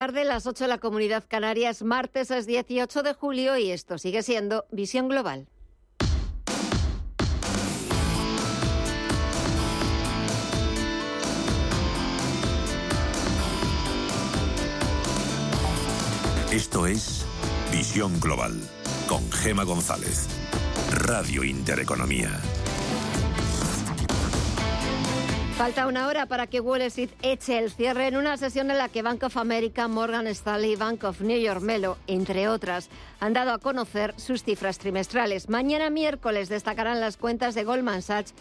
tarde, las 8 de la Comunidad Canarias, martes es 18 de julio y esto sigue siendo Visión Global. Esto es Visión Global con Gema González, Radio Intereconomía. Falta una hora para que Wall Street eche el cierre en una sesión en la que Bank of America, Morgan Stanley, Bank of New York Mellon, entre otras, han dado a conocer sus cifras trimestrales. Mañana miércoles destacarán las cuentas de Goldman Sachs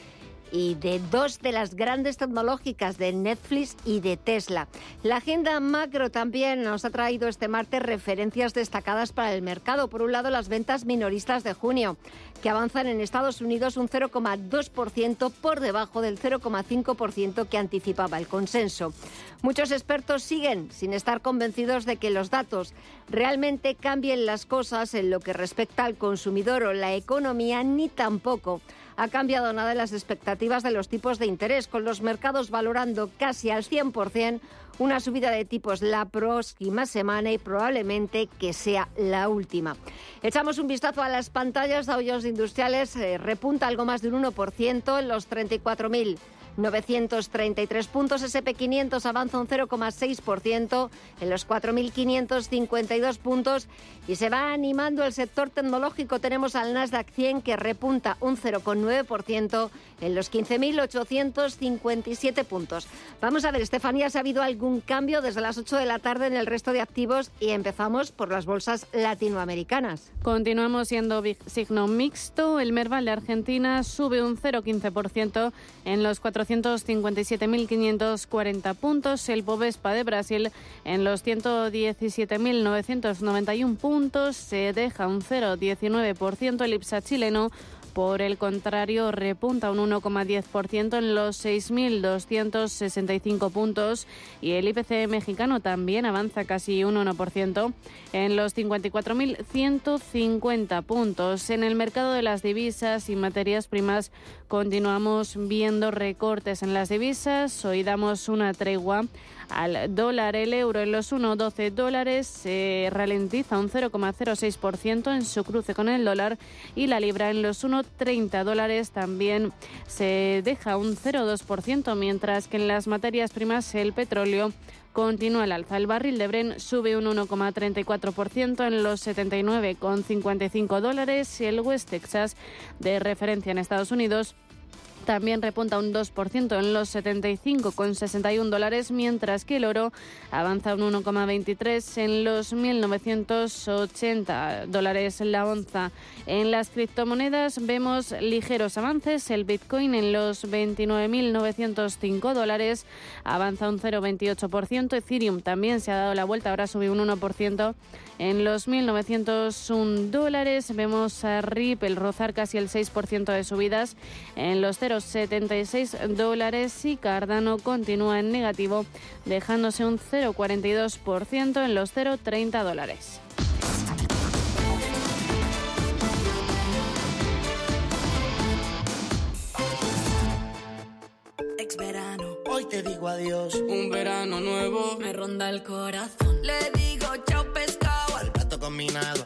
y de dos de las grandes tecnológicas de Netflix y de Tesla. La agenda macro también nos ha traído este martes referencias destacadas para el mercado. Por un lado, las ventas minoristas de junio, que avanzan en Estados Unidos un 0,2% por debajo del 0,5% que anticipaba el consenso. Muchos expertos siguen sin estar convencidos de que los datos realmente cambien las cosas en lo que respecta al consumidor o la economía, ni tampoco ha cambiado nada en las expectativas de los tipos de interés, con los mercados valorando casi al 100% una subida de tipos la próxima semana y probablemente que sea la última. Echamos un vistazo a las pantallas de Jones Industriales, eh, repunta algo más de un 1% en los 34.000 933 puntos. SP500 avanza un 0,6% en los 4.552 puntos y se va animando el sector tecnológico. Tenemos al Nasdaq 100 que repunta un 0,9% en los 15.857 puntos. Vamos a ver, Estefanía, si ha habido algún cambio desde las 8 de la tarde en el resto de activos y empezamos por las bolsas latinoamericanas. Continuamos siendo signo mixto. El Merval de Argentina sube un 0,15% en los 400 457.540 puntos. El Bovespa de Brasil en los 117.991 puntos se deja un 0,19%. El IPSA chileno por el contrario, repunta un 1,10% en los 6.265 puntos y el IPC mexicano también avanza casi un 1% en los 54.150 puntos. En el mercado de las divisas y materias primas continuamos viendo recortes en las divisas. Hoy damos una tregua al dólar. El euro en los 1,12 dólares se ralentiza un 0,06% en su cruce con el dólar y la libra en los 1,30 dólares también se deja un 0,2%, mientras que en las materias primas el petróleo continúa el alza. El barril de Bren sube un 1,34% en los 79,55 dólares y el West Texas de referencia en Estados Unidos también repunta un 2% en los 75,61 dólares, mientras que el oro avanza un 1,23 en los 1.980 dólares la onza. En las criptomonedas vemos ligeros avances. El Bitcoin en los 29.905 dólares avanza un 0,28%. Ethereum también se ha dado la vuelta, ahora sube un 1% en los 1.901 dólares. Vemos a Ripple rozar casi el 6% de subidas en los 0 76 dólares y Cardano continúa en negativo, dejándose un 0,42% en los 0,30 dólares. Ex verano, hoy te digo adiós. Un verano nuevo me ronda el corazón. Le digo chao pescado al plato combinado.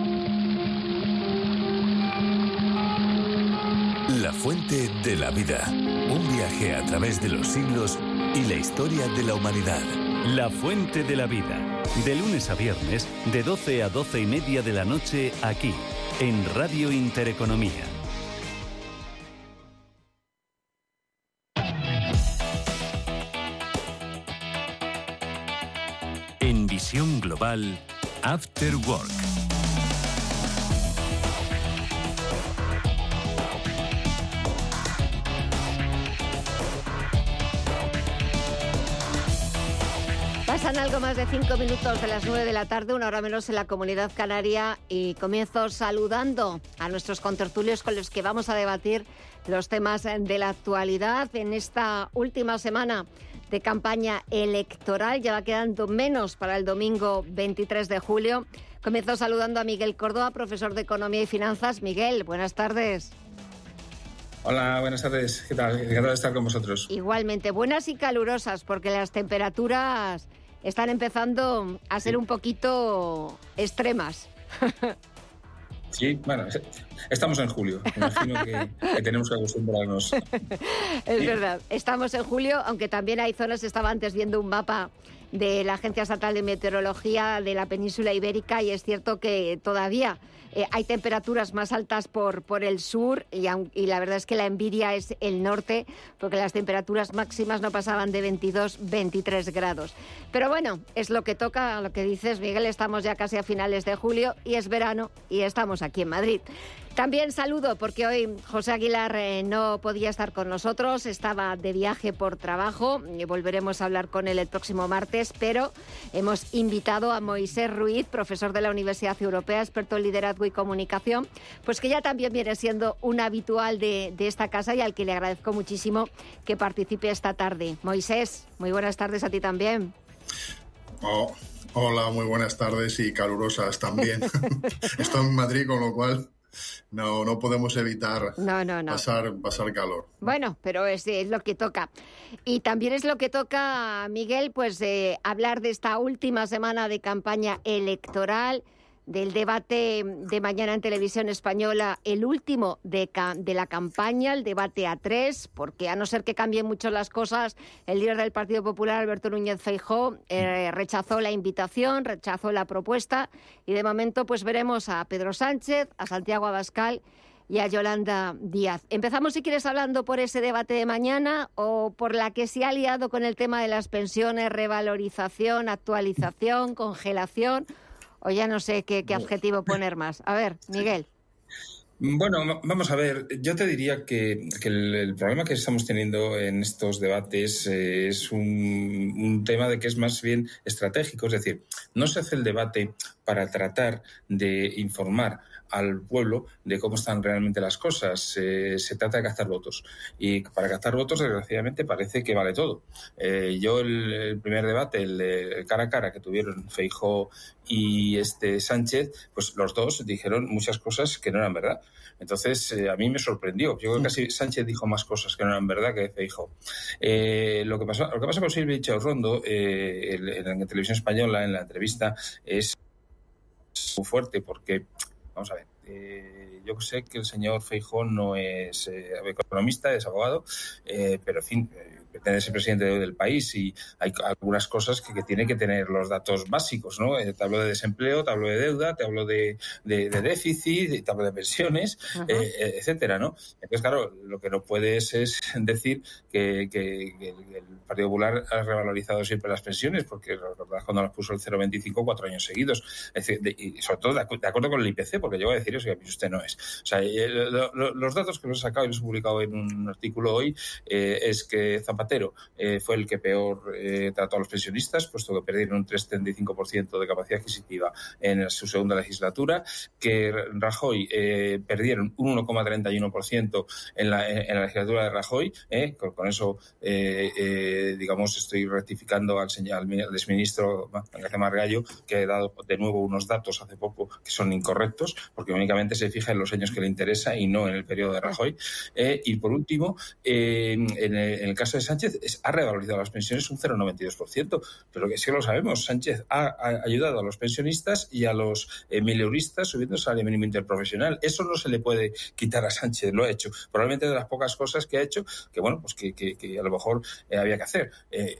La fuente de la vida. Un viaje a través de los siglos y la historia de la humanidad. La fuente de la vida. De lunes a viernes, de 12 a 12 y media de la noche, aquí, en Radio Intereconomía. En Visión Global, After Work. Pasan algo más de cinco minutos de las nueve de la tarde, una hora menos en la comunidad canaria, y comienzo saludando a nuestros contertulios con los que vamos a debatir los temas de la actualidad en esta última semana de campaña electoral. Ya va quedando menos para el domingo 23 de julio. Comienzo saludando a Miguel Córdoba, profesor de Economía y Finanzas. Miguel, buenas tardes. Hola, buenas tardes. ¿Qué tal? Encantado de estar con vosotros. Igualmente, buenas y calurosas, porque las temperaturas están empezando a ser un poquito extremas. Sí, bueno, estamos en julio. Imagino que, que tenemos que acostumbrarnos. Es verdad, estamos en julio, aunque también hay zonas, estaba antes viendo un mapa de la Agencia Estatal de Meteorología de la península ibérica y es cierto que todavía eh, hay temperaturas más altas por, por el sur y, y la verdad es que la envidia es el norte porque las temperaturas máximas no pasaban de 22, 23 grados. Pero bueno, es lo que toca, lo que dices Miguel, estamos ya casi a finales de julio y es verano y estamos aquí en Madrid. También saludo porque hoy José Aguilar eh, no podía estar con nosotros, estaba de viaje por trabajo y volveremos a hablar con él el próximo martes, pero hemos invitado a Moisés Ruiz, profesor de la Universidad Europea, experto en liderazgo y comunicación, pues que ya también viene siendo un habitual de, de esta casa y al que le agradezco muchísimo que participe esta tarde. Moisés, muy buenas tardes a ti también. Oh, hola, muy buenas tardes y calurosas también. Estoy en Madrid, con lo cual no, no podemos evitar No, no, no. pasar, pasar calor. Bueno, pero es, es lo que toca. Y también es lo que toca, Miguel, pues eh, hablar de esta última semana de campaña electoral, del debate de mañana en televisión española, el último de, la campaña, el debate a tres, porque a no ser que cambien mucho las cosas, el líder del Partido Popular, Alberto Núñez Feijó, eh, rechazó la invitación, rechazó la propuesta y de momento pues veremos a Pedro Sánchez, a Santiago Abascal y a Yolanda Díaz. Empezamos, si quieres, hablando por ese debate de mañana o por la que se ha liado con el tema de las pensiones, revalorización, actualización, congelación, o ya no sé qué, qué adjetivo poner más. A ver, Miguel. Bueno, va- vamos a ver, yo te diría que, que el, el problema que estamos teniendo en estos debates eh, es un, un tema de que es más bien estratégico, es decir, no se hace el debate para tratar de informar al pueblo de cómo están realmente las cosas. Eh, se trata de captar votos. Y para captar votos, desgraciadamente, parece que vale todo. Eh, yo el, el primer debate, el, cara a cara que tuvieron Feijó y este Sánchez, pues los dos dijeron muchas cosas que no eran verdad. Entonces, eh, a mí me sorprendió. Yo creo que casi Sánchez dijo más cosas que no eran verdad que Feijó. Eh, lo, que pasó, lo que pasa con Silvia Rondo eh, en, en la televisión española, en la entrevista, es muy fuerte porque, vamos a ver, eh, yo sé que el señor Feijón no es eh, economista, es abogado, eh, pero en fin, ser presidente del país y hay algunas cosas que, que tiene que tener los datos básicos, ¿no? Eh, te hablo de desempleo, te hablo de deuda, te hablo de, de, de déficit, te hablo de pensiones, eh, eh, etcétera, ¿no? Entonces, claro, lo que no puedes es decir que, que- que el, Partido Popular ha revalorizado siempre las pensiones, porque recordad cuando las puso el 0,25 cuatro años seguidos, es decir, de- y sobre todo de, acu- de acuerdo con el IPC, porque yo voy a decir eso mí usted no es. O sea, lo- lo- los datos que los he sacado y los he publicado en un artículo hoy eh, es que Zapatero eh, fue el que peor eh, trató a los pensionistas, puesto que perdieron un 3,35% de capacidad adquisitiva en su segunda legislatura, que Rajoy eh, perdieron un 1,31% en la, legislatura de Rajoy, con, eso, digamos, estoy rectificando al, señor, al mi- al exministro García Margallo, que ha dado de nuevo unos datos hace poco que son incorrectos, porque únicamente se fija en los años que le interesa y no en el periodo de Rajoy. Y por último, en, el, en el caso de Sánchez, ha revalorizado las pensiones un 0,92%, pero que sí lo sabemos, Sánchez ha, ayudado a los pensionistas y a los eh, subiendo el salario mínimo interprofesional. Eso no se le puede quitar a Sánchez, lo ha hecho. Probablemente de las pocas cosas que ha hecho, que bueno, pues que a lo mejor eh, había que hacer. Eh,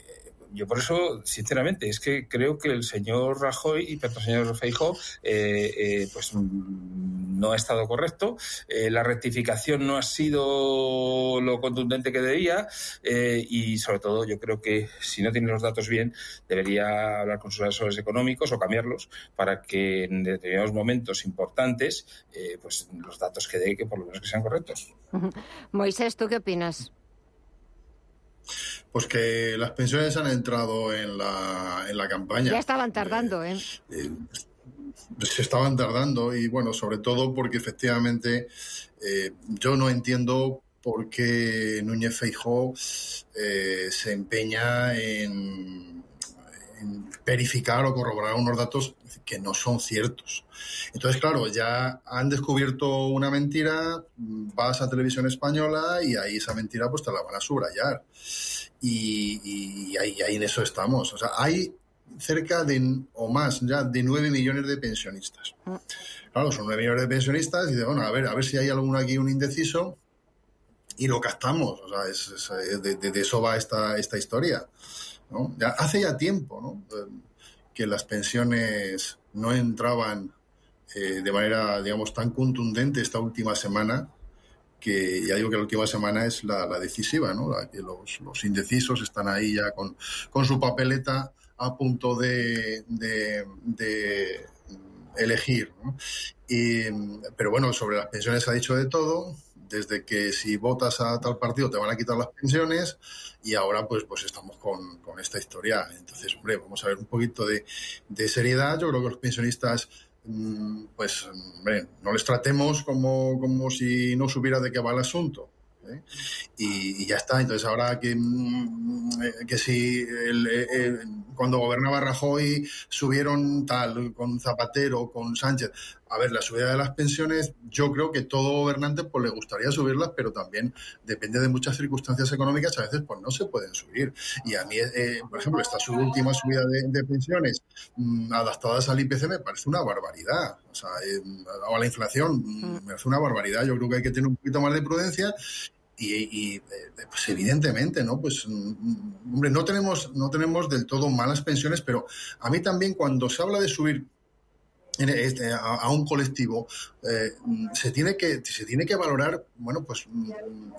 yo por eso, sinceramente, es que creo que el señor Rajoy y el señor Feijóo, eh, eh, pues mm, no ha estado correcto. Eh, la rectificación no ha sido lo contundente que debía y, sobre todo, yo creo que si no tiene los datos bien, debería hablar con sus asesores económicos o cambiarlos para que en determinados momentos importantes, pues los datos que dé, que por lo menos que sean correctos. Moisés, ¿tú qué opinas? Pues que las pensiones han entrado en la, en la campaña. Ya estaban tardando, ¿eh? ¿eh? se estaban tardando y bueno, sobre todo porque efectivamente eh, yo no entiendo por qué Núñez Feijó eh, se empeña en, verificar o corroborar unos datos que no son ciertos. Entonces, claro, ya han descubierto una mentira, vas a televisión española y ahí esa mentira pues te la van a subrayar. Y, ahí, en eso estamos. O sea, hay cerca de, o más ya, de 9 millones de pensionistas. Claro, son 9 millones de pensionistas y de, bueno, a ver, a ver si hay alguno aquí, un indeciso, y lo captamos. O sea, de, eso va esta, esta historia. Ya, hace ya tiempo ¿no? que las pensiones no entraban eh, de manera, digamos, tan contundente esta última semana que ya digo que la última semana es la, decisiva, ¿no? La que los, indecisos están ahí ya con, su papeleta a punto de, de, elegir. ¿no? Y, pero bueno, sobre las pensiones ha dicho de todo, desde que si votas a tal partido te van a quitar las pensiones y ahora pues, pues estamos con, con esta historia. Entonces, hombre, vamos a ver un poquito de, de seriedad. Yo creo que los pensionistas Mm, pues no les tratemos como, como si no supiera de qué va el asunto. ¿eh? Y, ya está. Entonces, ahora que, mm, que si cuando gobernaba Rajoy subieron tal, con Zapatero, con Sánchez, a ver, la subida de las pensiones, yo creo que todo gobernante pues le gustaría subirlas, pero también depende de muchas circunstancias económicas, a veces pues no se pueden subir. Y a mí, eh, por ejemplo, esta última subida de, pensiones mm, adaptadas al IPC me parece una barbaridad. O sea, eh, a la inflación mm, me parece una barbaridad. Yo creo que hay que tener un poquito más de prudencia y, eh, pues evidentemente, ¿no? Pues, mm, hombre, no tenemos, no tenemos del todo malas pensiones, pero a mí también cuando se habla de subir a, un colectivo, eh, se, tiene que, se tiene que valorar, bueno, pues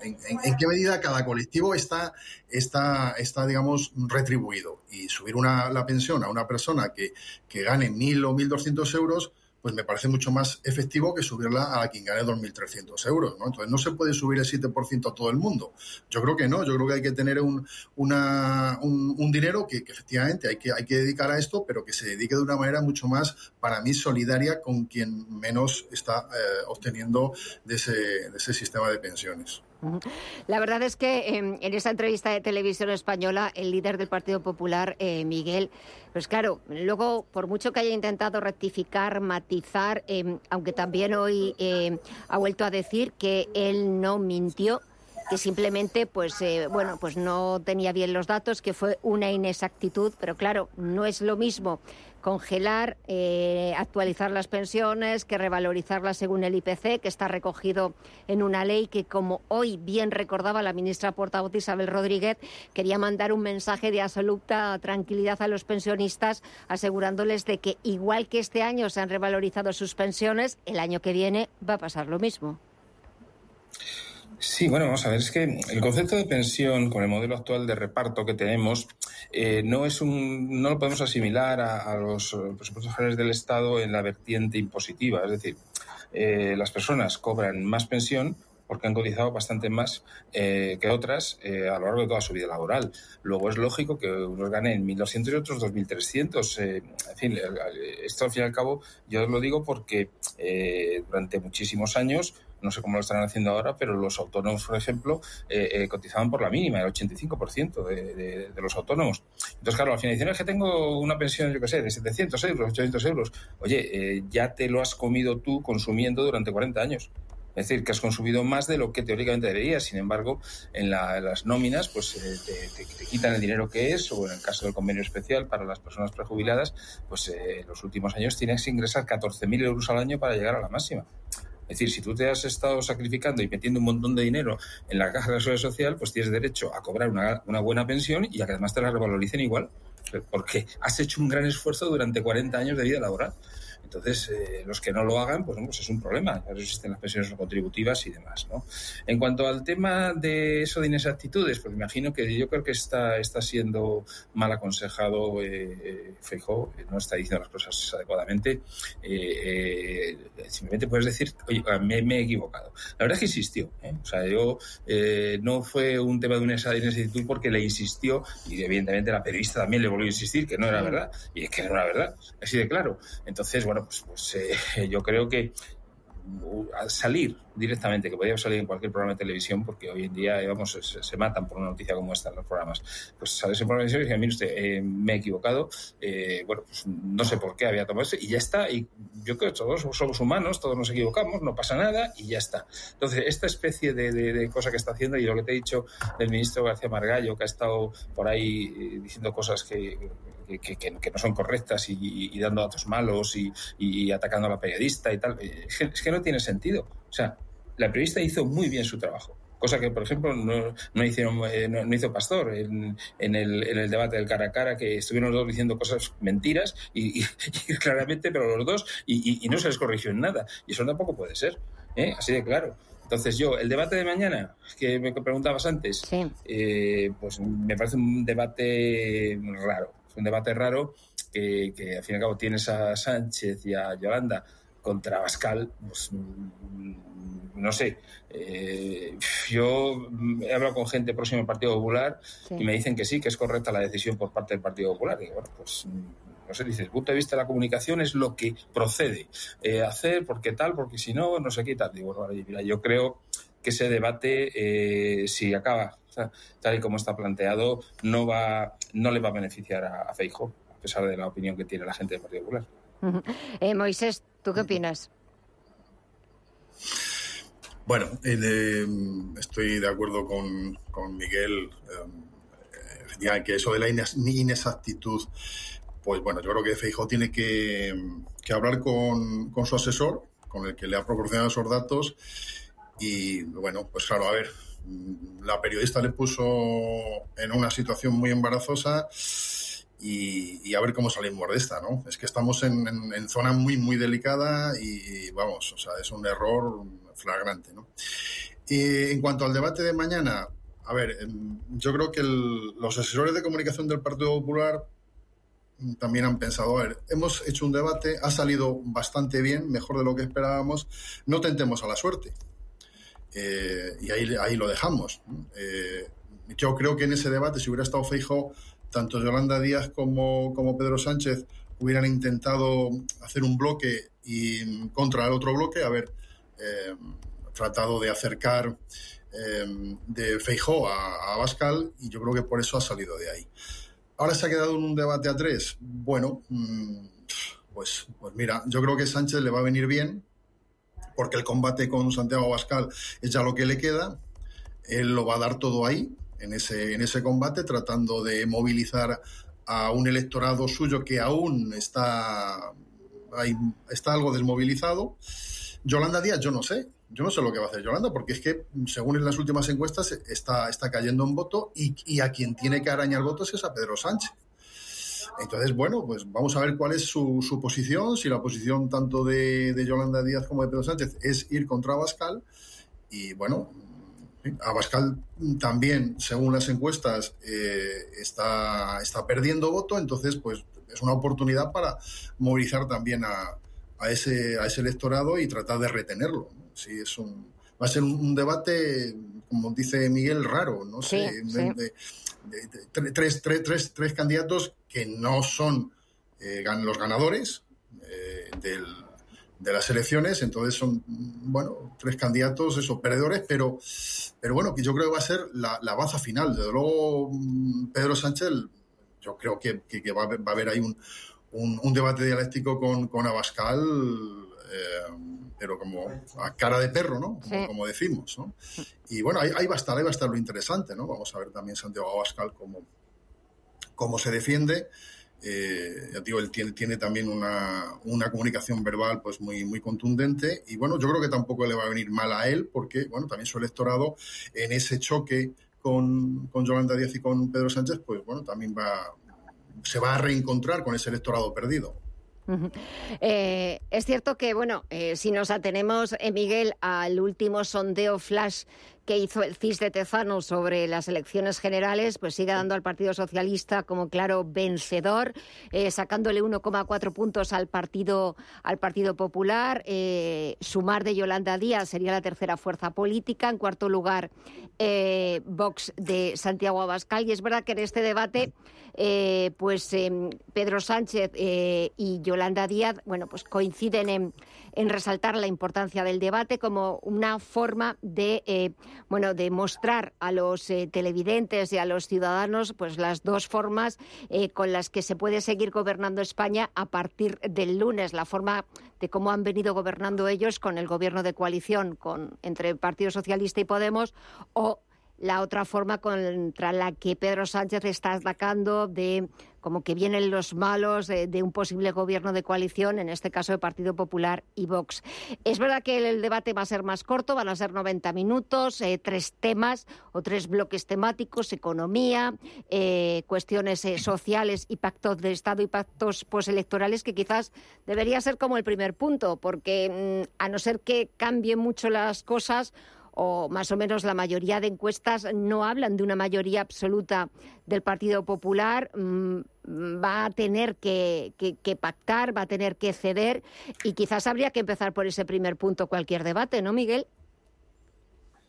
en, qué medida cada colectivo está, está, está digamos, retribuido. Y subir una, la pensión a una persona que, que gane mil o mil doscientos euros, pues me parece mucho más efectivo que subirla a quien gane 2.300 euros. ¿no? Entonces, no se puede subir el 7% a todo el mundo. Yo creo que no, yo creo que hay que tener un, una, un, dinero que, efectivamente hay que, hay que dedicar a esto, pero que se dedique de una manera mucho más, para mí, solidaria con quien menos está eh, obteniendo de ese, de ese sistema de pensiones. La verdad es que em, en esa entrevista de televisión española, el líder del Partido Popular, eh, Miguel, pues claro, luego, por mucho que haya intentado rectificar, matizar, em, aunque también hoy em, ha vuelto a decir que él no mintió, que simplemente pues eh, bueno pues no tenía bien los datos que fue una inexactitud pero claro no es lo mismo congelar, eh, actualizar las pensiones, que revalorizarlas según el IPC, que está recogido en una ley que, como hoy bien recordaba la ministra portavoz Isabel Rodríguez, quería mandar un mensaje de absoluta tranquilidad a los pensionistas, asegurándoles de que, igual que este año se han revalorizado sus pensiones, el año que viene va a pasar lo mismo. Sí, bueno, vamos a ver, es que el concepto de pensión con el modelo actual de reparto que tenemos eh, no es un, no lo podemos asimilar a, los presupuestos generales del Estado en la vertiente impositiva. Es decir, eh, las personas cobran más pensión porque han cotizado bastante más eh, que otras a lo largo de toda su vida laboral. Luego es lógico que unos ganen 1.200 y otros 2.300. en fin, esto al fin y al cabo yo lo digo porque durante muchísimos años no sé cómo lo están haciendo ahora, pero los autónomos, por ejemplo, eh, eh, cotizaban por la mínima, el 85% de, de, los autónomos. Entonces, claro, al final dicen, es que tengo una pensión, yo qué sé, de 700 euros, 800 euros. Oye, eh, ya te lo has comido tú consumiendo durante 40 años. Es decir, que has consumido más de lo que teóricamente deberías. Sin embargo, en, las nóminas, pues te, quitan el dinero que es, o en el caso del convenio especial para las personas prejubiladas, pues en los últimos años tienes que ingresar 14.000 euros al año para llegar a la máxima. Es decir, si tú te has estado sacrificando y metiendo un montón de dinero en la caja de la seguridad social, pues tienes derecho a cobrar una, una buena pensión y a que además te la revaloricen igual, porque has hecho un gran esfuerzo durante 40 años de vida laboral. Entonces, eh, los que no lo hagan, pues, pues es un problema. Eso existen las pensiones contributivas y demás. ¿no? En cuanto al tema de eso de inexactitudes, pues imagino que yo creo que está, está siendo mal aconsejado eh, eh Feijó, no está diciendo las cosas adecuadamente. Eh, simplemente puedes decir, oye, me, me, he equivocado. La verdad es que insistió. O sea, yo no fue un tema de una inexactitud porque le insistió y evidentemente la periodista también le volvió a insistir que no era verdad. Y es que no era verdad. Así de claro. Entonces, bueno, pues, pues eh, yo creo que uh, al salir directamente, que podía salir en cualquier programa de televisión, porque hoy en día, vamos, se, matan por una noticia como esta en los programas. Pues sale ese programa de televisión y dice, mire usted, eh, me he equivocado, eh, bueno, pues no sé por qué había tomado eso, y ya está, y yo creo que todos somos humanos, todos nos equivocamos, no pasa nada, y ya está. Entonces, esta especie de, de cosa que está haciendo, y lo que te he dicho del ministro García Margallo, que ha estado por ahí diciendo cosas que que, no son correctas y, dando datos malos y, atacando a la periodista y tal. Es que, no tiene sentido. O sea, la periodista hizo muy bien su trabajo cosa que, por ejemplo, no, no, hicieron, eh, no, hizo Pastor en, el, en, el, debate del cara a cara, que estuvieron los dos diciendo cosas mentiras y, claramente, pero los dos, y, no se les corrigió en nada. Y eso tampoco puede ser, ¿eh? así de claro. Entonces yo, el debate de mañana, que me preguntabas antes, eh, pues me parece un debate raro un debate raro que, al fin y al cabo tienes a Sánchez y a Yolanda contra Bascal, pues, mm, no sé. Eh, yo he hablado con gente próxima al Partido Popular y me dicen que sí, que es correcta la decisión por parte del Partido Popular. Y bueno, pues mm, no sé, dice, el punto de vista de la comunicación es lo que procede eh, hacer, porque tal, porque si no, no sé qué tal. Digo, bueno, mira, yo creo que ese debate, eh, si acaba tal y como está planteado, no, va, no le va a beneficiar a, a Feijo, a pesar de la opinión que tiene la gente del Partido Popular. Eh, Moisés, ¿tú qué opinas? Bueno, eh, estoy de acuerdo con, con Miguel. Eh, que eso de la inexactitud, pues bueno, yo creo que Feijo tiene que, que hablar con, con, su asesor, con el que le ha proporcionado esos datos. Y bueno, pues claro, a ver, la periodista le puso en una situación muy embarazosa y, a ver cómo salimos de esta, ¿no? Es que estamos en, zona muy, muy delicada y, vamos, o sea, es un error flagrante, ¿no? Y en cuanto al debate de mañana, a ver, em, yo creo que los asesores de comunicación del Partido Popular también han pensado, a ver, hemos hecho un debate, ha salido bastante bien, mejor de lo que esperábamos, no tentemos a la suerte. Eh, y ahí, ahí lo dejamos. Eh, yo creo que en ese debate, si hubiera estado Feijo, tanto Yolanda Díaz como, como Pedro Sánchez hubieran intentado hacer un bloque y contra el otro bloque, haber eh, tratado de acercar de Feijó a, a Bascal y yo creo que por eso ha salido de ahí. Ahora se ha quedado en un debate a tres. Bueno, mm, pues, pues mira, yo creo que Sánchez le va a venir bien porque el combate con Santiago Abascal es ya lo que le queda. Él lo va a dar todo ahí, en ese, en ese combate, tratando de movilizar a un electorado suyo que aún está, está algo desmovilizado. Yolanda Díaz, yo no sé, yo no sé lo que va a hacer Yolanda, porque es que, según en las últimas encuestas, está, está cayendo en voto y, y a quien tiene que arañar votos es a Pedro Sánchez. Entonces, bueno, pues vamos a ver cuál es su, su posición, si la posición tanto de, de, Yolanda Díaz como de Pedro Sánchez es ir contra Abascal. Y bueno, Abascal también, según las encuestas, eh, está, está perdiendo voto, entonces pues es una oportunidad para movilizar también a, a, ese, a ese electorado y tratar de retenerlo. Sí, es un, va a ser un, debate, como dice Miguel, raro, no sé, tres, tres, tres, tres candidatos que no son eh, los ganadores eh, de las elecciones, entonces son, bueno, tres candidatos, esos perdedores, pero, pero bueno, que yo creo que va a ser la, baza final. Desde luego, mm, Pedro Sánchez, yo creo que, va, a haber, ahí un, un, debate dialéctico con, con Abascal, eh, pero como a cara de perro, ¿no? Como, decimos, ¿no? Y bueno, ahí, ahí, va a estar, ahí va a estar lo interesante, ¿no? Vamos a ver también Santiago Abascal cómo, cómo se defiende. Eh, ya digo, él tiene, también una, una, comunicación verbal pues muy, muy contundente y bueno, yo creo que tampoco le va a venir mal a él porque, bueno, también su electorado en ese choque con, con Yolanda Díaz y con Pedro Sánchez, pues bueno, también va, se va a reencontrar con ese electorado perdido. Eh, es cierto que, bueno, eh, si nos atenemos, eh, Miguel, al último sondeo flash que hizo el CIS de Tezano sobre las elecciones generales, pues sigue dando al Partido Socialista como claro vencedor, sacándole 1,4 puntos al Partido, al partido Popular. sumar de Yolanda Díaz sería la tercera fuerza política. En cuarto lugar, Vox de Santiago Abascal. Y es verdad que en este debate eh, pues em, Pedro Sánchez eh, y Yolanda Díaz, bueno, pues coinciden en, resaltar la importancia del debate como una forma de, eh, bueno, de mostrar a los televidentes y a los ciudadanos, pues las dos formas con las que se puede seguir gobernando España a partir del lunes, la forma de cómo han venido gobernando ellos con el gobierno de coalición con entre el Partido Socialista y Podemos o la otra forma contra la que Pedro Sánchez está atacando de como que vienen los malos de, un posible gobierno de coalición, en este caso de Partido Popular y Vox. Es verdad que el, debate va a ser más corto, van a ser 90 minutos, eh, tres temas o tres bloques temáticos, economía, eh, cuestiones eh, sociales y pactos de Estado y pactos postelectorales, que quizás debería ser como el primer punto, porque mm, a no ser que cambien mucho las cosas, o más o menos la mayoría de encuestas no hablan de una mayoría absoluta del Partido Popular, mm, va a tener que, pactar, va a tener que ceder y quizás habría que empezar por ese primer punto cualquier debate, ¿no, Miguel?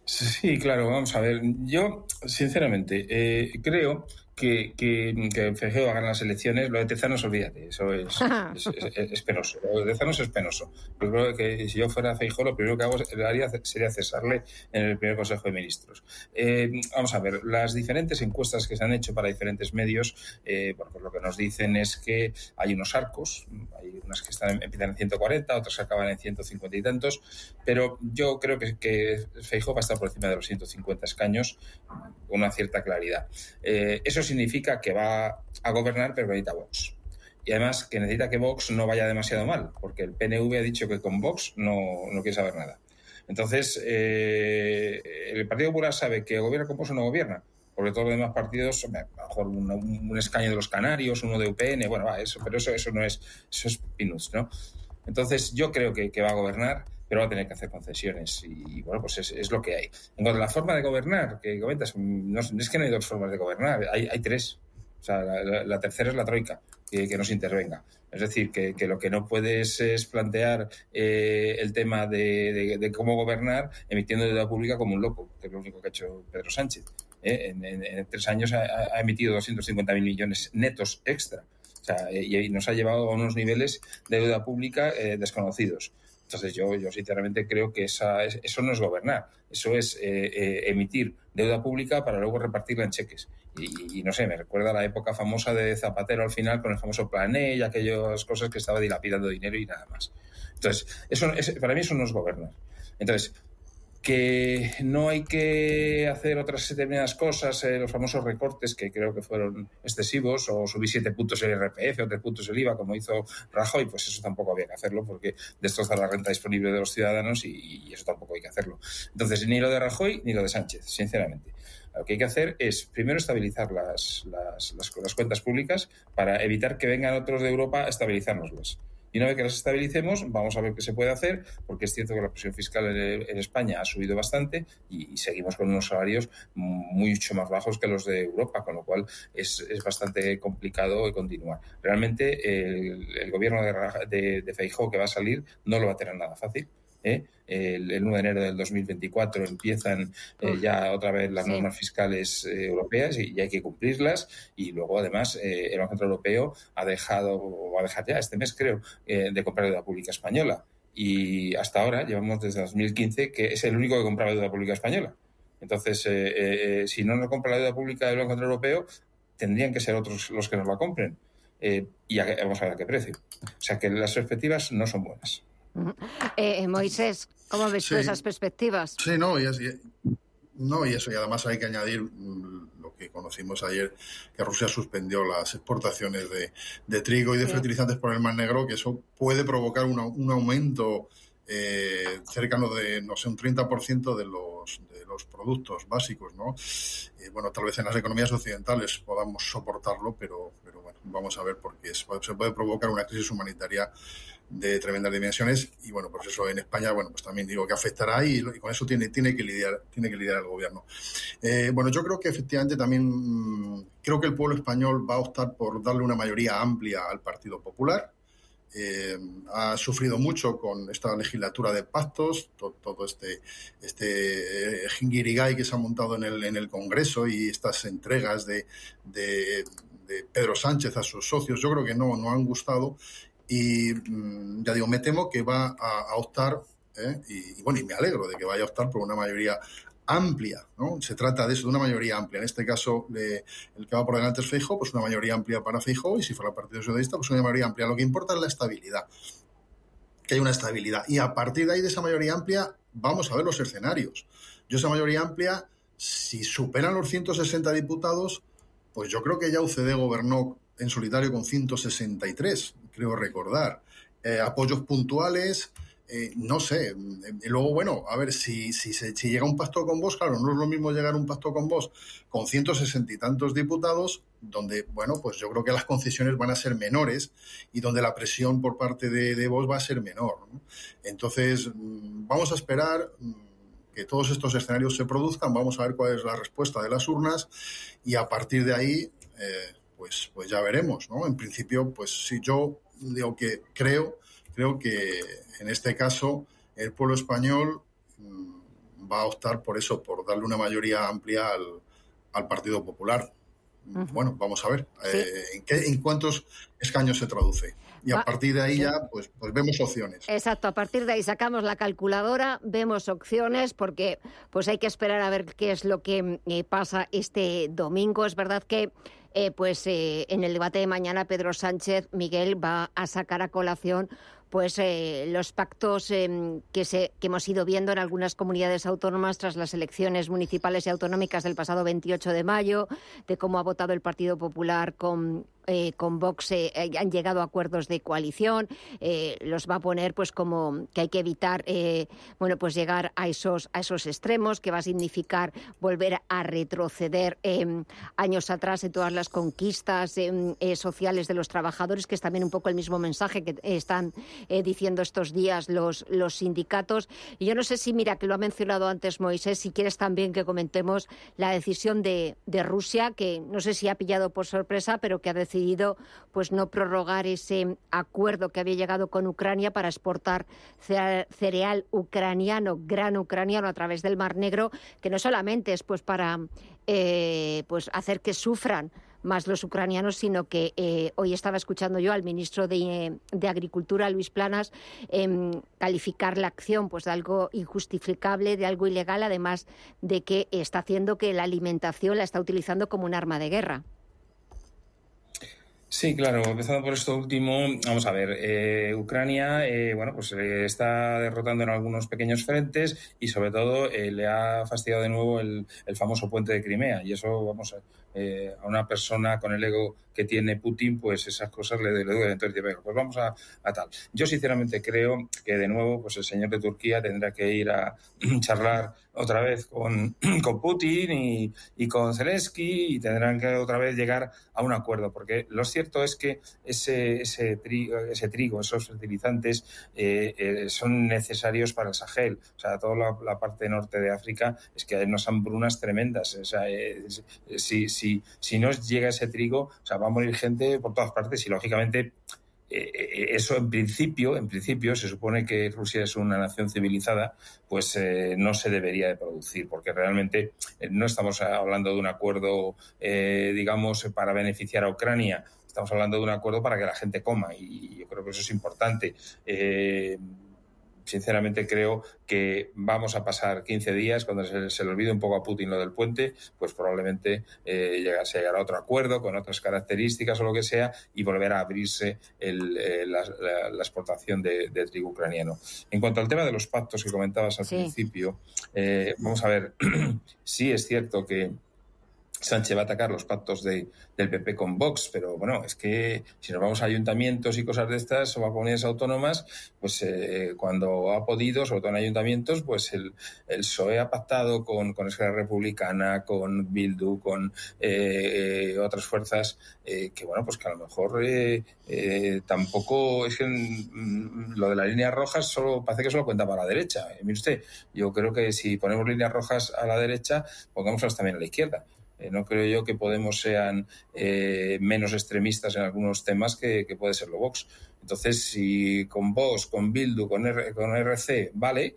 Sí, claro, vamos a ver. Yo, sinceramente, eh, creo que, que, que Fejeo haga las elecciones, lo de Tezanos, olvídate, eso es, es, penoso. Lo de Tezanos es penoso. Yo creo que si yo fuera Feijóo, lo primero que hago sería cesarle en el primer Consejo de Ministros. Eh, vamos a ver, las diferentes encuestas que se han hecho para diferentes medios, eh, pues lo que nos dicen es que hay unos arcos, hay unas que están, empiezan en 140, otras acaban en 150 y tantos, pero yo creo que, que Feijóo va a estar por encima de los 150 escaños con una cierta claridad. Eh, eso significa que va a gobernar, pero necesita Vox. Y además que necesita que Vox no vaya demasiado mal, porque el PNV ha dicho que con Vox no, no quiere saber nada. Entonces, eh, el Partido Popular sabe que gobierna con Vox o no gobierna, porque todos los demás partidos, a lo mejor un, escaño de los Canarios, uno de UPN, bueno, va, eso, pero eso, eso no es, eso es Pinus, ¿no? Entonces, yo creo que va a gobernar pero va a tener que hacer concesiones y bueno, pues es, lo que hay. En cuanto a la forma de gobernar, que comentas, no, es que no hay dos formas de gobernar, hay, hay tres. O sea, la, tercera es la troika, que, nos intervenga. Es decir, que, lo que no puedes es plantear eh, el tema de, cómo gobernar emitiendo deuda pública como un loco, que es lo único que ha hecho Pedro Sánchez. ¿eh? En, tres años ha, emitido 250.000 millones netos extra. O sea, y, nos ha llevado a unos niveles de deuda pública eh, desconocidos. Entonces yo, yo sinceramente creo que esa, eso no es gobernar, eso es eh, eh, emitir deuda pública para luego repartirla en cheques. Y, no sé, me recuerda la época famosa de Zapatero al final con el famoso plan E y aquellas cosas que estaba dilapidando dinero y nada más. Entonces, eso, para mí eso no es gobernar. Entonces, que no hay que hacer otras determinadas cosas, eh, los famosos recortes que creo que fueron excesivos, o subir siete puntos el IRPF o tres puntos el IVA, como hizo Rajoy, pues eso tampoco había que hacerlo porque destroza la renta disponible de los ciudadanos y, eso tampoco hay que hacerlo. Entonces, ni lo de Rajoy ni lo de Sánchez, sinceramente. Lo que hay que hacer es primero estabilizar las, las, las cuentas públicas para evitar que vengan otros de Europa a estabilizárnoslas. Y una vez que las estabilicemos, vamos a ver qué se puede hacer, porque es cierto que la presión fiscal en, España ha subido bastante y, seguimos con unos salarios mucho más bajos que los de Europa, con lo cual es, bastante complicado continuar. Realmente el, gobierno de, de, de Feijóo que va a salir no lo va a tener nada fácil. ¿Eh? El, 1 de enero del 2024 empiezan eh, ya otra vez las normas fiscales eh, europeas y, hay que cumplirlas. Y luego, además, el Banco Central Europeo ha dejado, o va a dejar ya este mes, creo, de comprar deuda pública española. Y hasta ahora, llevamos desde 2015, que es el único que compra deuda pública española. Entonces, si no nos compra la deuda pública del Banco Central Europeo, tendrían que ser otros los que nos la compren. y vamos a ver a qué precio. O sea que las perspectivas no son buenas. Eh, eh, Moisés, ¿cómo ves tú esas perspectivas? Sí, no y, no, y eso, y además hay que añadir mm, lo que conocimos ayer, que Rusia suspendió las exportaciones de, trigo y de fertilizantes por el Mar Negro, que eso puede provocar un aumento eh, cercano de, no sé, un 30% de los, de los productos básicos, ¿no? Y bueno, tal vez en las economías occidentales podamos soportarlo, pero, pero bueno, vamos a ver porque se puede provocar una crisis humanitaria de tremendas dimensiones y bueno, pues eso en España, bueno, pues también digo que afectará y, con eso tiene, tiene que lidiar, tiene que lidiar el gobierno. Eh, bueno, yo creo que efectivamente también mm, creo que el pueblo español va a optar por darle una mayoría amplia al Partido Popular. Eh, ha sufrido mucho con esta legislatura de pactos, todo, este, este eh, que se ha montado en el, en el Congreso y estas entregas de, de, de Pedro Sánchez a sus socios, yo creo que no, no han gustado y mm, ya digo, me temo que va a, optar, ¿eh? y, bueno, y me alegro de que vaya a optar por una mayoría amplia, ¿no? Se trata de eso, de una mayoría amplia. En este caso, el que va por delante es Feijóo, pues una mayoría amplia para Feijóo, y si fuera el Partido Socialista, pues una mayoría amplia. Lo que importa es la estabilidad, que hay una estabilidad. Y a partir de ahí, de esa mayoría amplia, vamos a ver los escenarios. Yo esa mayoría amplia, si superan los 160 diputados, pues yo creo que ya UCD gobernó en solitario con 163, creo recordar. Eh, apoyos puntuales, eh, no sé. Y luego, bueno, a ver, si, si, si llega un pacto con vos, claro, no es lo mismo llegar a un pacto con vos con 160 y tantos diputados, donde, bueno, pues yo creo que las concesiones van a ser menores y donde la presión por parte de, de vos va a ser menor. Entonces, mm, vamos a esperar mm, que todos estos escenarios se produzcan, vamos a ver cuál es la respuesta de las urnas y a partir de ahí... Eh, pues, pues ya veremos, ¿no? En principio, pues si yo digo que creo, creo que en este caso el pueblo español mm, va a optar por eso, por darle una mayoría amplia al, Partido Popular. Bueno, vamos a ver eh, ¿en, qué, en cuántos escaños se traduce. Y a partir de ahí ya, pues, pues vemos opciones. Exacto, a partir de ahí sacamos la calculadora, vemos opciones, porque pues hay que esperar a ver qué es lo que eh, pasa este domingo. Es verdad que eh, pues eh, en el debate de mañana Pedro Sánchez Miguel va a sacar a colación pues eh, los pactos em, que, se, que hemos ido viendo en algunas comunidades autónomas tras las elecciones municipales y autonómicas del pasado 28 de mayo, de cómo ha votado el Partido Popular con eh, con Vox eh, han llegado a acuerdos de coalición, eh, los va a poner pues como que hay que evitar bueno pues llegar a esos a esos extremos, que va a significar volver a retroceder em, años atrás en todas las conquistas em, sociales de los trabajadores, que es también un poco el mismo mensaje que están diciendo estos días los, los sindicatos. Y yo no sé si, mira, que lo ha mencionado antes Moisés, si quieres también que comentemos la decisión de, de Rusia, que no sé si ha pillado por sorpresa, pero que ha decidido decidido pues no prorrogar ese acuerdo que había llegado con Ucrania para exportar cereal ucraniano, gran ucraniano a través del Mar Negro, que no solamente es pues para eh, pues hacer que sufran más los ucranianos, sino que eh, hoy estaba escuchando yo al ministro de, Agricultura, Luis Planas, em, calificar la acción pues, de algo injustificable, de algo ilegal, además de que está haciendo que la alimentación la está utilizando como un arma de guerra. Sí, claro, empezando por esto último, vamos a ver, eh, Ucrania, eh, bueno, pues eh, está derrotando en algunos pequeños frentes y sobre todo le ha fastidiado de nuevo el, el, famoso puente de Crimea y eso, vamos, a una persona con el ego que tiene Putin, pues esas cosas le, le duelen. Entonces, venga, pues vamos a, a, tal. Yo sinceramente creo que de nuevo, pues el señor de Turquía tendrá que ir a charlar otra vez con, con Putin y, y, con Zelensky y tendrán que otra vez llegar a un acuerdo, porque lo cierto es que ese, ese, trigo, ese trigo esos fertilizantes eh, eh, son necesarios para el Sahel, o sea, toda la, parte norte de África es que hay unas hambrunas tremendas, o sea, eh, si, si, si no llega ese trigo, o sea, va a morir gente por todas partes. Y lógicamente eh, eh, eso en principio, en principio se supone que Rusia es una nación civilizada, pues eh, no se debería de producir, porque realmente no estamos hablando de un acuerdo, digamos, para beneficiar a Ucrania. Estamos hablando de un acuerdo para que la gente coma. Y yo creo que eso es importante sinceramente creo que vamos a pasar 15 días, cuando se, le olvide un poco a Putin lo del puente, pues probablemente eh, se llegará a otro acuerdo con otras características o lo que sea y volverá a abrirse eh, la, exportación de, trigo ucraniano. En cuanto al tema de los pactos que comentabas al principio, eh, vamos a ver, sí es cierto que Sánchez va a atacar los pactos de, del PP con Vox, pero bueno, es que si nos vamos a ayuntamientos y cosas de estas o a comunidades autónomas, pues eh, cuando ha podido, sobre todo en ayuntamientos, pues el, el PSOE ha pactado con, con Esquerra Republicana, con Bildu, con eh, otras fuerzas eh, que, bueno, pues que a lo mejor eh, eh, tampoco es que mm, lo de las líneas rojas solo parece que solo cuenta para la derecha. Eh, mire usted, yo creo que si ponemos líneas rojas a la derecha, pongámoslas también a la izquierda. Eh, no creo yo que Podemos sean eh, menos extremistas en algunos temas que, que, puede serlo Vox. Entonces, si con Vox, con Bildu, con, R, con RC vale,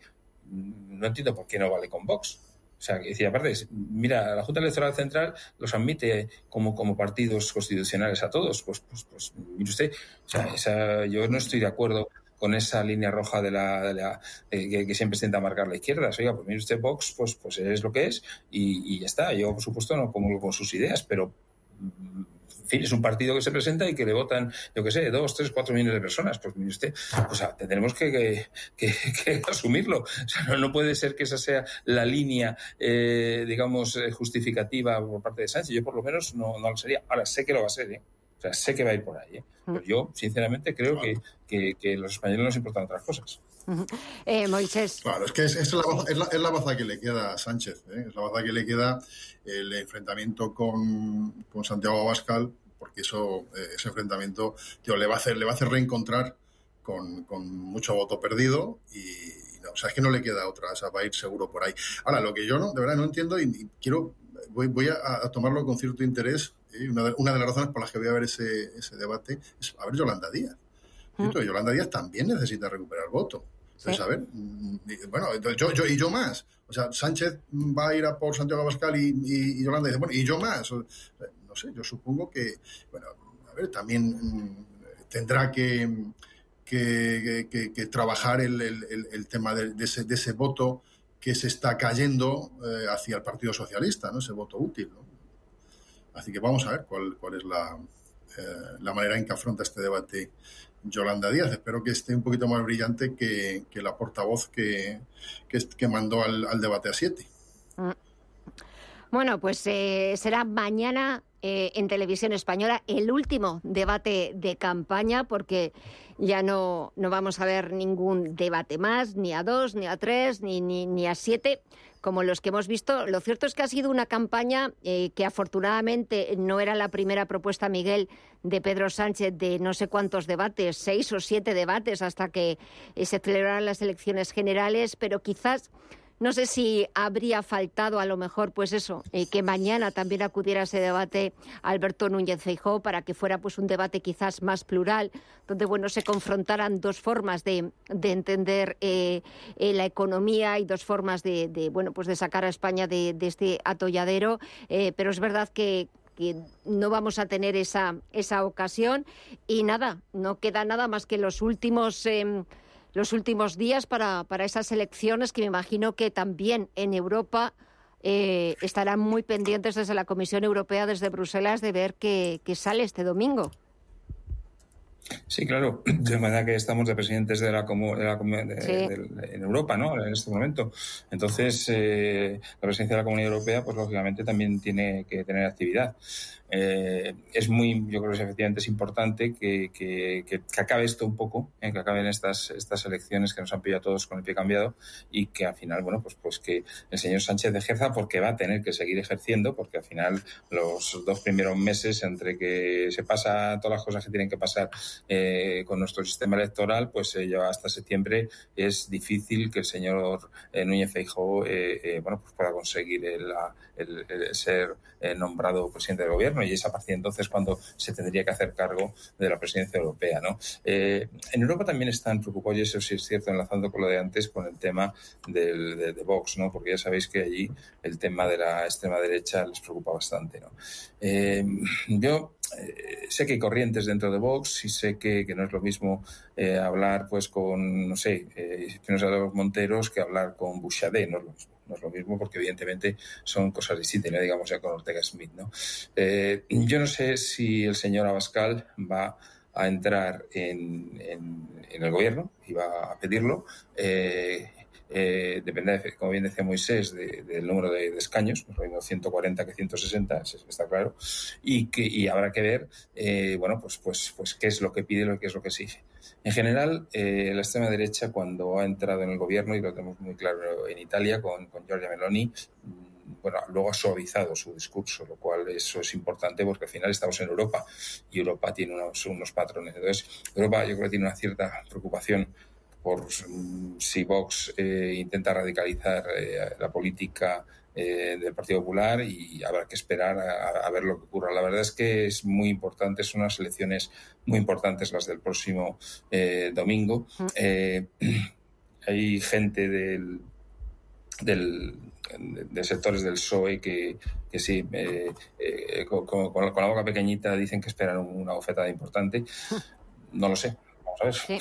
no entiendo por qué no vale con Vox. O sea, que decía, aparte, mira, la Junta Electoral Central los admite como, como partidos constitucionales a todos. Pues, pues, pues mire usted, o sea, yo no estoy de acuerdo con esa línea roja de la, de la eh, que, siempre intenta marcar la izquierda. Oiga, pues mire usted, Vox, pues, pues es lo que es y, y ya está. Yo, por supuesto, no comulgo con sus ideas, pero en fin, es un partido que se presenta y que le votan, yo qué sé, dos, tres, cuatro millones de personas. Pues mire usted, o sea, tendremos que, que, asumirlo. O sea, no, puede ser que esa sea la línea, eh, digamos, justificativa por parte de Sánchez. Yo, por lo menos, no, no lo sería. Ahora, sé que lo va a ser, ¿eh? O sea, sé que va a ir por ahí. ¿eh? Pero yo, sinceramente, creo que, que, que los españoles nos importan otras cosas. Eh, Moisés. Claro, es que es, es, la, es, la, es, la, baza que le queda a Sánchez. ¿eh? Es la baza que le queda el enfrentamiento con, con Santiago Abascal, porque eso, eh, ese enfrentamiento tío, le, va a hacer, le va a hacer reencontrar con, con mucho voto perdido y, no, o sea, es que no le queda otra, o sea, va a ir seguro por ahí. Ahora, lo que yo no, de verdad no entiendo y, y quiero, voy, voy a, a, tomarlo con cierto interés, ¿eh? una, de, una, de, las razones por las que voy a ver ese, ese debate es a ver Yolanda Díaz. ¿Mm? Yolanda Díaz también necesita recuperar voto. Entonces, a ver, bueno, yo, yo y yo más. O sea, Sánchez va a ir a por Santiago Abascal y, y, y Yolanda dice, bueno, y yo más. No sé, yo supongo que, bueno, a ver, también mm, tendrá que, que, que, que trabajar el, el, el, tema de, de, ese, de, ese, voto que se está cayendo eh, hacia el Partido Socialista, ¿no? Ese voto útil, ¿no? Así que vamos a ver cuál, cuál es la, eh, la manera en que afronta este debate Yolanda Díaz. Espero que esté un poquito más brillante que, la portavoz que mandó al, al, debate a siete. Mm. Bueno, pues eh, será mañana eh, en televisión española el último debate de campaña porque ya no, no vamos a ver ningún debate más, ni a dos, ni a tres, ni, ni, ni a siete como los que hemos visto. Lo cierto es que ha sido una campaña eh, que afortunadamente no era la primera propuesta, Miguel, de Pedro Sánchez de no sé cuántos debates, seis o siete debates hasta que eh, se celebraran las elecciones generales, pero quizás no sé si habría faltado a lo mejor, pues eso, eh, que mañana también acudiera a ese debate Alberto Núñez Feijóo para que fuera pues un debate quizás más plural, donde bueno se confrontaran dos formas de, de entender eh, eh, la economía y dos formas de, bueno pues de sacar a España de, este atolladero. Eh, pero es verdad que no vamos a tener esa, esa ocasión y nada, no queda nada más que los últimos eh, los últimos días para, para esas elecciones que me imagino que también en Europa eh, estarán muy pendientes desde la Comisión Europea, desde Bruselas, de ver qué, qué sale este domingo. Sí, claro, de manera que estamos de presidentes de la, de la de, sí. de, en Europa, ¿no? En este momento. Entonces, eh, la presidencia de la Comunidad Europea, pues lógicamente también tiene que tener actividad. Eh, es muy, yo creo que efectivamente es importante que, que, que, que acabe esto un poco, eh, que acaben estas, estas elecciones que nos han pillado todos con el pie cambiado y que al final, bueno, pues, pues que el señor Sánchez ejerza porque va a tener que seguir ejerciendo, porque al final los dos primeros meses entre que se pasa todas las cosas que tienen que pasar eh, con nuestro sistema electoral, pues ya hasta septiembre. Es difícil que el señor eh, Núñez Feijóo eh, bueno, pues pueda conseguir el, el ser nombrado presidente del gobierno y es a partir de entonces cuando se tendría que hacer cargo de la presidencia europea. ¿no? Eh, en Europa también están preocupados, y eso sí es cierto, enlazando con lo de antes, con el tema del, de, Vox, ¿no? porque ya sabéis que allí el tema de la extrema derecha les preocupa bastante. ¿no? Eh, yo eh, sé que hay corrientes dentro de Vox y sé que, que no es lo mismo eh, hablar pues con, no sé, eh, Monteros que hablar con Bouchardet, no es lo mismo no es lo mismo porque evidentemente son cosas distintas, no digamos ya con Ortega Smith. ¿no? Eh, yo no sé si el señor Abascal va a entrar en, en, en, el gobierno y va a pedirlo. Eh, eh, depende, como bien decía Moisés, del número de, escaños, lo mismo 140 que 160, está claro, y, que, y habrá que ver, eh, bueno, pues, pues, pues qué es lo que pide y qué es lo que exige. En general, eh, la extrema derecha, cuando ha entrado en el gobierno, y lo tenemos muy claro en Italia con, con Giorgia Meloni, bueno, luego ha suavizado su discurso, lo cual eso es importante porque al final estamos en Europa y Europa tiene unos, unos patrones. Entonces, Europa yo creo que tiene una cierta preocupación por mm, si Vox eh, intenta radicalizar eh, la política eh, del Partido Popular y habrá que esperar a, ver lo que ocurra. La verdad es que es muy importante, son unas elecciones muy importantes las del próximo domingo. hay gente del, del, de sectores del PSOE que, que sí, eh, eh, con, con, la boca pequeñita dicen que esperan una bofetada importante. No lo sé, vamos a ver.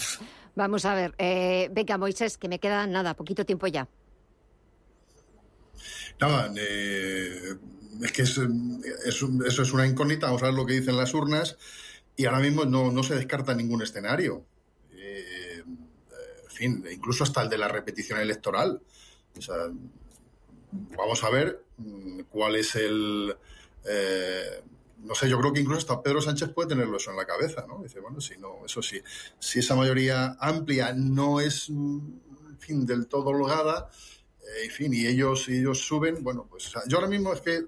Vamos a ver. Eh, venga, Moisés, que me queda nada, poquito tiempo ya. Eh, es que es, eso es una incógnita, vamos a ver lo que dicen las urnas y ahora mismo no, no se descarta ningún escenario. en fin, incluso hasta el de la repetición electoral. O sea, vamos a ver mm, cuál es el... Eh, no sé, yo creo que incluso hasta Pedro Sánchez puede tenerlo eso en la cabeza, ¿no? Dice, bueno, si no, eso sí, si esa mayoría amplia no es, en fin, del todo holgada, eh, en fin, y ellos, ellos suben, bueno, pues yo ahora mismo es que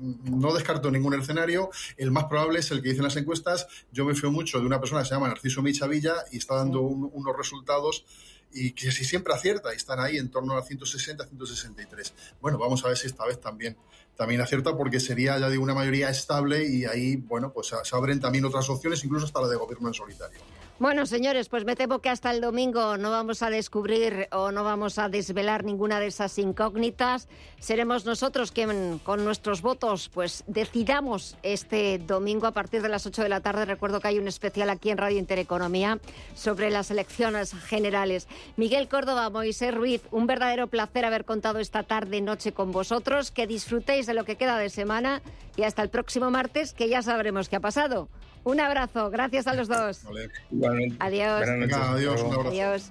no descarto ningún escenario. El más probable es el que dicen las encuestas. Yo me fío mucho de una persona que se llama Narciso Michavilla y está dando unos resultados y que si siempre acierta y están ahí en torno a 160, 163. Bueno, vamos a ver si esta vez también, también acierta porque sería ya de una mayoría estable y ahí, bueno, pues se abren también otras opciones, incluso hasta la de gobierno en solitario. Bueno, señores, pues me temo que hasta el domingo no vamos a descubrir o no vamos a desvelar ninguna de esas incógnitas. Seremos nosotros quien con nuestros votos pues decidamos este domingo a partir de las 8 de la tarde. Recuerdo que hay un especial aquí en Radio Intereconomía sobre las elecciones generales. Miguel Córdoba, Moisés Ruiz, un verdadero placer haber contado esta tarde noche con vosotros. Que disfrutéis de lo que queda de semana y hasta el próximo martes que ya sabremos qué ha pasado. Un abrazo, gracias a los dos. Adiós. adiós, un abrazo. Adiós.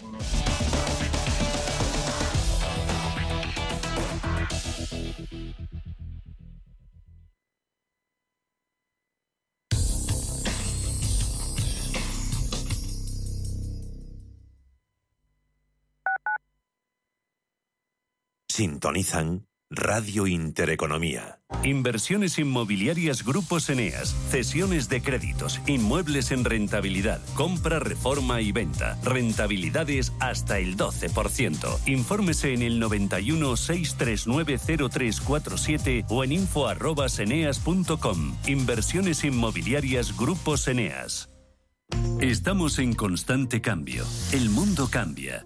Sintonizan Radio Intereconomía. Inversiones inmobiliarias Grupos Eneas, cesiones de créditos, inmuebles en rentabilidad, compra, reforma y venta, rentabilidades hasta el 12%. Infórmese en el 91 639 0347 o en info@eneas.com. Inversiones inmobiliarias Grupos Eneas. Estamos en constante cambio. El mundo cambia.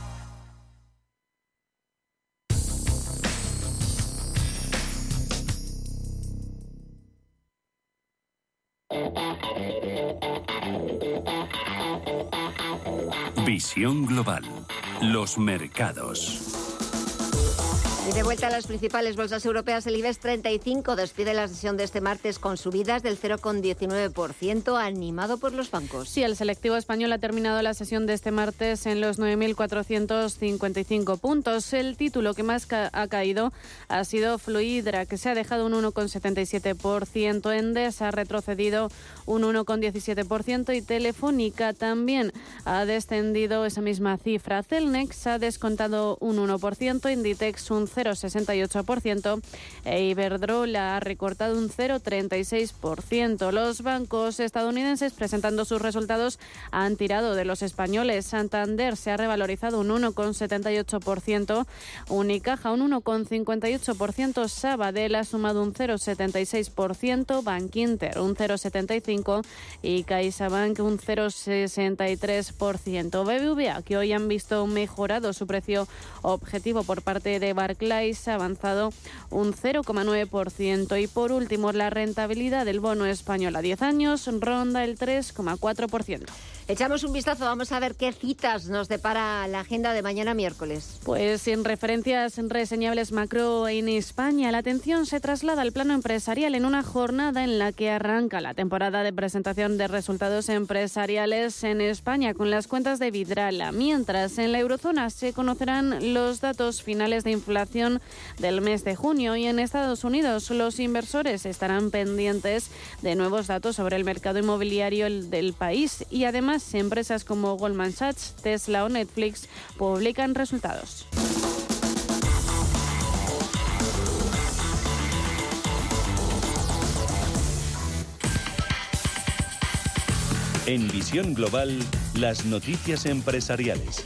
Visión Global. Los mercados. Y de vuelta a las principales bolsas europeas, el IBEX 35 despide la sesión de este martes con subidas del 0,19%, animado por los bancos. Sí, el selectivo español ha terminado la sesión de este martes en los 9.455 puntos. El título que más ha caído ha sido Fluidra, que se ha dejado un 1,77%. Endesa ha retrocedido un 1,17% y Telefónica también ha descendido esa misma cifra. Celnex ha descontado un 1%, Inditex un 0,68% e Iberdrola ha recortado un 0,36%. Los bancos estadounidenses presentando sus resultados han tirado de los españoles. Santander se ha revalorizado un 1,78%, Unicaja un 1,58%, Sabadell ha sumado un 0,76%, Bankinter un 0,75% y CaixaBank un 0,63%. BBVA, que hoy han visto mejorado su precio objetivo por parte de Barclays, Barclays ha avanzado un 0,9% y por último la rentabilidad del bono español a 10 años ronda el 3,4%. Echamos un vistazo, vamos a ver qué citas nos depara la agenda de mañana miércoles. Pues en referencias reseñables macro en España, la atención se traslada al plano empresarial en una jornada en la que arranca la temporada de presentación de resultados empresariales en España con las cuentas de Vidrala, mientras en la eurozona se conocerán los datos finales de inflación del mes de junio y en Estados Unidos los inversores estarán pendientes de nuevos datos sobre el mercado inmobiliario del país y además empresas como Goldman Sachs, Tesla o Netflix publican resultados. En Visión Global, las noticias empresariales.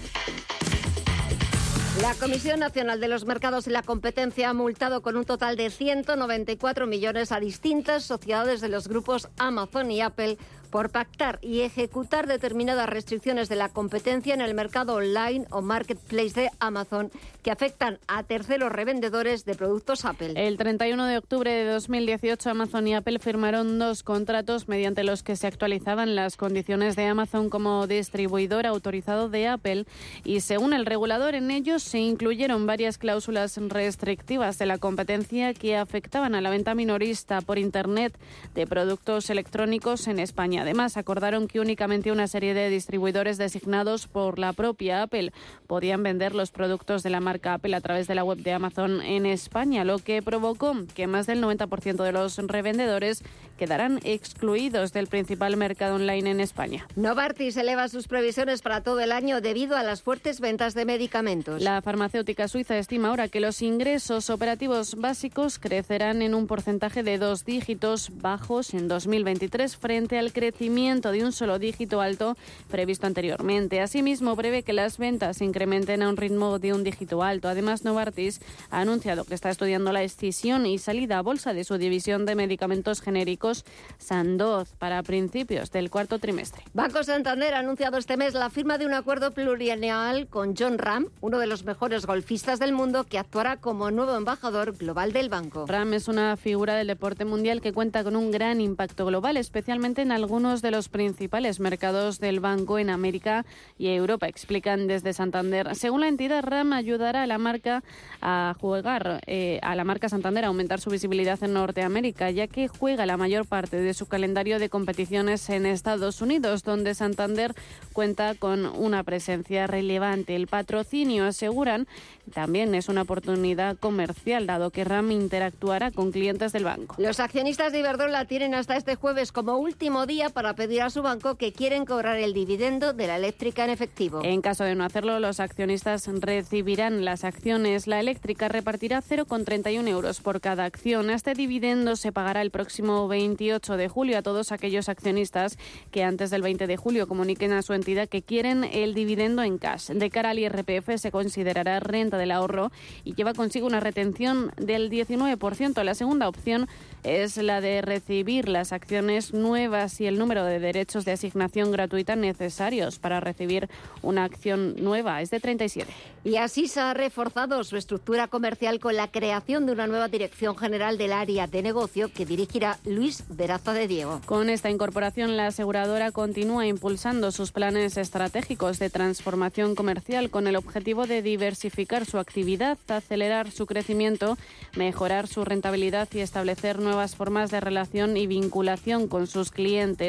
La Comisión Nacional de los Mercados y la Competencia ha multado con un total de 194 millones a distintas sociedades de los grupos Amazon y Apple por pactar y ejecutar determinadas restricciones de la competencia en el mercado online o marketplace de Amazon que afectan a terceros revendedores de productos Apple. El 31 de octubre de 2018 Amazon y Apple firmaron dos contratos mediante los que se actualizaban las condiciones de Amazon como distribuidor autorizado de Apple y según el regulador en ellos se incluyeron varias cláusulas restrictivas de la competencia que afectaban a la venta minorista por Internet de productos electrónicos en España. Además, acordaron que únicamente una serie de distribuidores designados por la propia Apple podían vender los productos de la marca Apple a través de la web de Amazon en España, lo que provocó que más del 90% de los revendedores quedarán excluidos del principal mercado online en España. Novartis eleva sus previsiones para todo el año debido a las fuertes ventas de medicamentos. La farmacéutica suiza estima ahora que los ingresos operativos básicos crecerán en un porcentaje de dos dígitos bajos en 2023 frente al crecimiento de un solo dígito alto previsto anteriormente. Asimismo, prevé que las ventas se incrementen a un ritmo de un dígito alto. Además, Novartis ha anunciado que está estudiando la escisión y salida a bolsa de su división de medicamentos genéricos Sandoz para principios del cuarto trimestre. Banco Santander ha anunciado este mes la firma de un acuerdo plurianual con John Ram, uno de los mejores golfistas del mundo, que actuará como nuevo embajador global del banco. Ram es una figura del deporte mundial que cuenta con un gran impacto global, especialmente en algunos de los principales mercados del banco en América y Europa, explican desde Santander. Según la entidad, RAM ayudará a la marca a jugar, eh, a la marca Santander a aumentar su visibilidad en Norteamérica, ya que juega la mayor parte de su calendario de competiciones en Estados Unidos, donde Santander cuenta con una presencia relevante. El patrocinio, aseguran, también es una oportunidad comercial, dado que RAM interactuará con clientes del banco. Los accionistas de Iberdrola tienen hasta este jueves como último día para pedir a su banco que quieren cobrar el dividendo de la eléctrica en efectivo. En caso de no hacerlo, los accionistas recibirán las acciones. La eléctrica repartirá 0,31 euros por cada acción. Este dividendo se pagará el próximo 28 de julio a todos aquellos accionistas que antes del 20 de julio comuniquen a su entidad que quieren el dividendo en cash. De cara al IRPF se considerará renta del ahorro y lleva consigo una retención del 19%. La segunda opción es la de recibir las acciones nuevas y el el número de derechos de asignación gratuita necesarios para recibir una acción nueva. Es de 37. Y así se ha reforzado su estructura comercial con la creación de una nueva dirección general del área de negocio que dirigirá Luis Veraza de Diego. Con esta incorporación, la aseguradora continúa impulsando sus planes estratégicos de transformación comercial con el objetivo de diversificar su actividad, acelerar su crecimiento, mejorar su rentabilidad y establecer nuevas formas de relación y vinculación con sus clientes.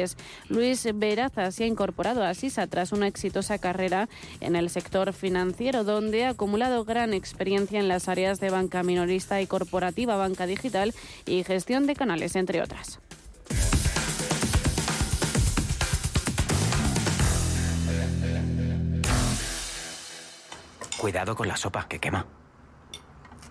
Luis Veraza se ha incorporado a SISA tras una exitosa carrera en el sector financiero, donde ha acumulado gran experiencia en las áreas de banca minorista y corporativa, banca digital y gestión de canales, entre otras. Cuidado con la sopa, que quema.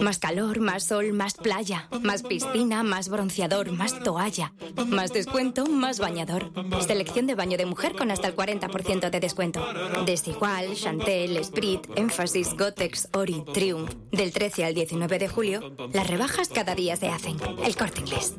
Más calor, más sol, más playa, más piscina, más bronceador, más toalla, más descuento, más bañador. Selección de baño de mujer con hasta el 40% de descuento. Desigual, Chantel, Esprit, Énfasis, Gotex, Ori, Triumph. Del 13 al 19 de julio, las rebajas cada día se hacen. El corte inglés.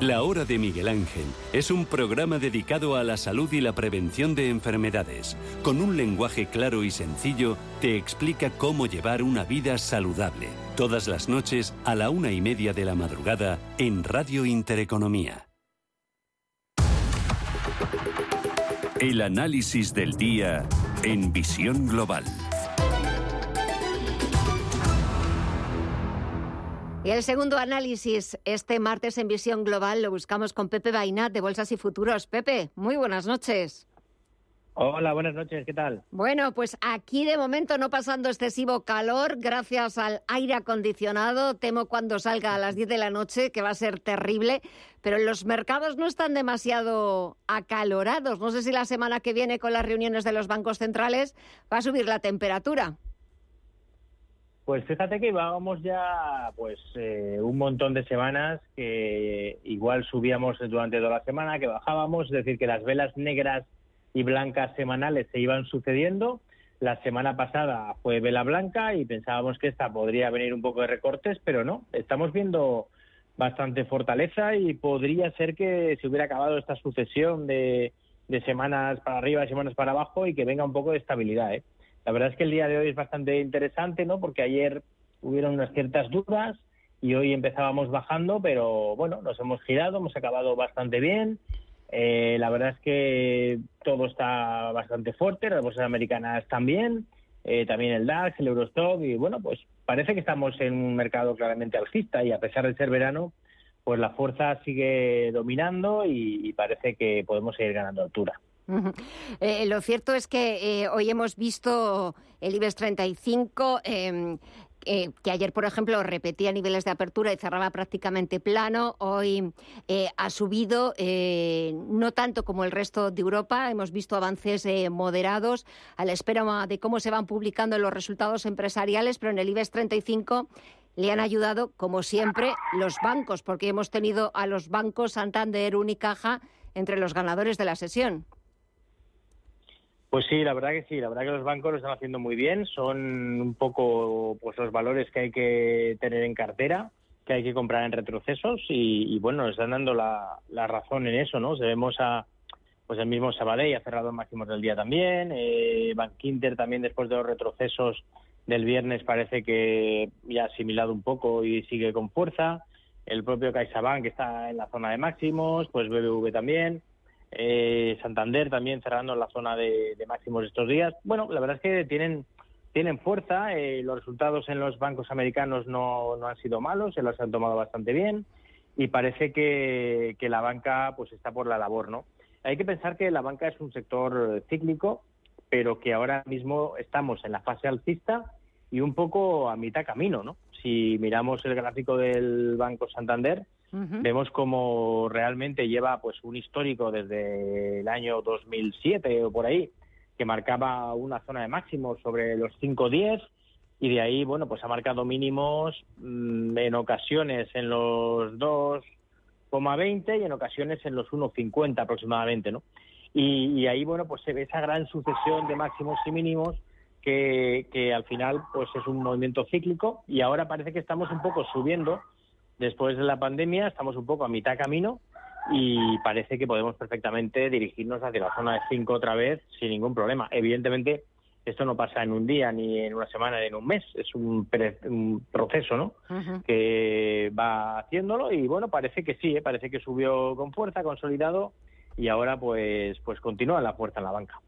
La Hora de Miguel Ángel es un programa dedicado a la salud y la prevención de enfermedades. Con un lenguaje claro y sencillo, te explica cómo llevar una vida saludable. Todas las noches a la una y media de la madrugada en Radio Intereconomía. El análisis del día en Visión Global. Y el segundo análisis este martes en Visión Global lo buscamos con Pepe Bainat de Bolsas y Futuros. Pepe, muy buenas noches. Hola, buenas noches, ¿qué tal? Bueno, pues aquí de momento no pasando excesivo calor gracias al aire acondicionado. Temo cuando salga a las 10 de la noche, que va a ser terrible, pero los mercados no están demasiado acalorados. No sé si la semana que viene con las reuniones de los bancos centrales va a subir la temperatura. Pues fíjate que íbamos ya pues eh, un montón de semanas que igual subíamos durante toda la semana, que bajábamos, es decir, que las velas negras y blancas semanales se iban sucediendo. La semana pasada fue vela blanca y pensábamos que esta podría venir un poco de recortes, pero no, estamos viendo bastante fortaleza y podría ser que se hubiera acabado esta sucesión de, de semanas para arriba semanas para abajo y que venga un poco de estabilidad. ¿eh? La verdad es que el día de hoy es bastante interesante, ¿no? Porque ayer hubieron unas ciertas dudas y hoy empezábamos bajando, pero bueno, nos hemos girado, hemos acabado bastante bien. Eh, la verdad es que todo está bastante fuerte, las bolsas americanas también, eh, también el DAX, el Eurostock, y bueno, pues parece que estamos en un mercado claramente alcista y a pesar de ser verano, pues la fuerza sigue dominando y parece que podemos seguir ganando altura. Eh, lo cierto es que eh, hoy hemos visto el IBEX 35. Em, eh, que ayer, por ejemplo, repetía niveles de apertura y cerraba prácticamente plano. Hoy ha subido, no tanto como el resto de Europa. Hemos visto avances moderados a la espera de cómo se van publicando los resultados empresariales, pero en el IBEX 35 le han ayudado, como siempre, los bancos, porque hemos tenido a los bancos Santander, Unicaja, entre los ganadores de la sesión. Pues sí, la verdad que sí, la verdad que los bancos lo están haciendo muy bien, son un poco pues los valores que hay que tener en cartera, que hay que comprar en retrocesos y, bueno, nos están dando la, razón en eso, ¿no? Vemos a pues el mismo Sabadell ha cerrado máximos del día también, eh, Bank Inter también después de los retrocesos del viernes parece que ya ha asimilado un poco y sigue con fuerza, el propio CaixaBank está en la zona de máximos, pues BBV también, eh, Santander también cerrando la zona de, máximos estos días. Bueno, la verdad es que tienen tienen fuerza. Eh, los resultados en los bancos americanos no, no han sido malos, se los han tomado bastante bien y parece que, que, la banca pues está por la labor, ¿no? Hay que pensar que la banca es un sector cíclico, pero que ahora mismo estamos en la fase alcista y un poco a mitad camino, ¿no? Si miramos el gráfico del Banco Santander, Vemos como realmente lleva pues un histórico desde el año 2007 o por ahí, que marcaba una zona de máximo sobre los 5.10 y de ahí, bueno, pues ha marcado mínimos mm, en ocasiones en los 2,20 y en ocasiones en los 1,50 aproximadamente, ¿no? Y, ahí, bueno, pues se ve esa gran sucesión de máximos y mínimos que, que al final, pues es un movimiento cíclico y ahora parece que estamos un poco subiendo después de la pandemia, estamos un poco a mitad camino y parece que podemos perfectamente dirigirnos hacia la zona de 5 otra vez sin ningún problema. Evidentemente, esto no pasa en un día, ni en una semana, ni en un mes. Es un, proceso, ¿no? Que va haciéndolo y bueno, parece que sí, ¿eh? parece que subió con fuerza, consolidado y ahora pues pues continúa la fuerza en la banca.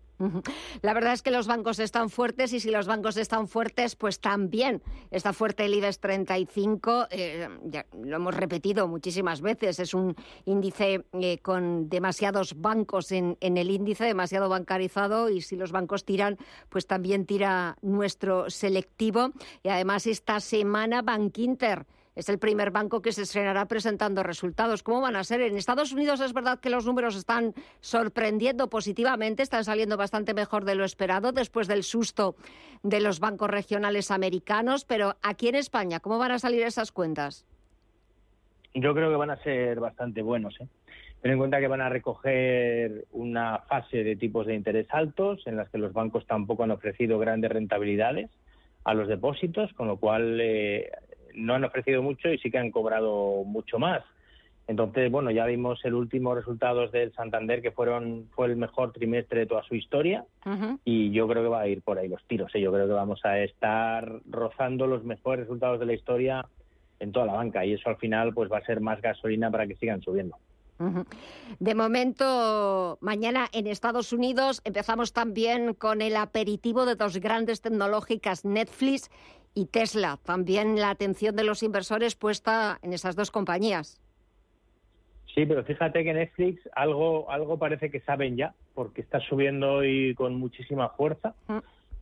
La verdad es que los bancos están fuertes y si los bancos están fuertes, pues también está fuerte el IBEX 35. Eh, ya lo hemos repetido muchísimas veces. Es un índice eh, con demasiados bancos en, en, el índice, demasiado bancarizado y si los bancos tiran, pues también tira nuestro selectivo. Y además esta semana Bank Inter es el primer banco que se estrenará presentando resultados. ¿Cómo van a ser? En Estados Unidos es verdad que los números están sorprendiendo positivamente, están saliendo bastante mejor de lo esperado después del susto de los bancos regionales americanos, pero aquí en España, ¿cómo van a salir esas cuentas? Yo creo que van a ser bastante buenos. ¿eh? Ten en cuenta que van a recoger una fase de tipos de interés altos en las que los bancos tampoco han ofrecido grandes rentabilidades a los depósitos, con lo cual eh, no han ofrecido mucho y sí que han cobrado mucho más. Entonces, bueno, ya vimos el último resultados del Santander que fueron fue el mejor trimestre de toda su historia y yo creo que va a ir por ahí los tiros. ¿eh? Yo creo que vamos a estar rozando los mejores resultados de la historia en toda la banca y eso al final pues va a ser más gasolina para que sigan subiendo. De momento, mañana en Estados Unidos empezamos también con el aperitivo de dos grandes tecnológicas, Netflix y Tesla. También la atención de los inversores puesta en esas dos compañías. Sí, pero fíjate que Netflix algo, algo parece que saben ya, porque está subiendo hoy con muchísima fuerza. Mm.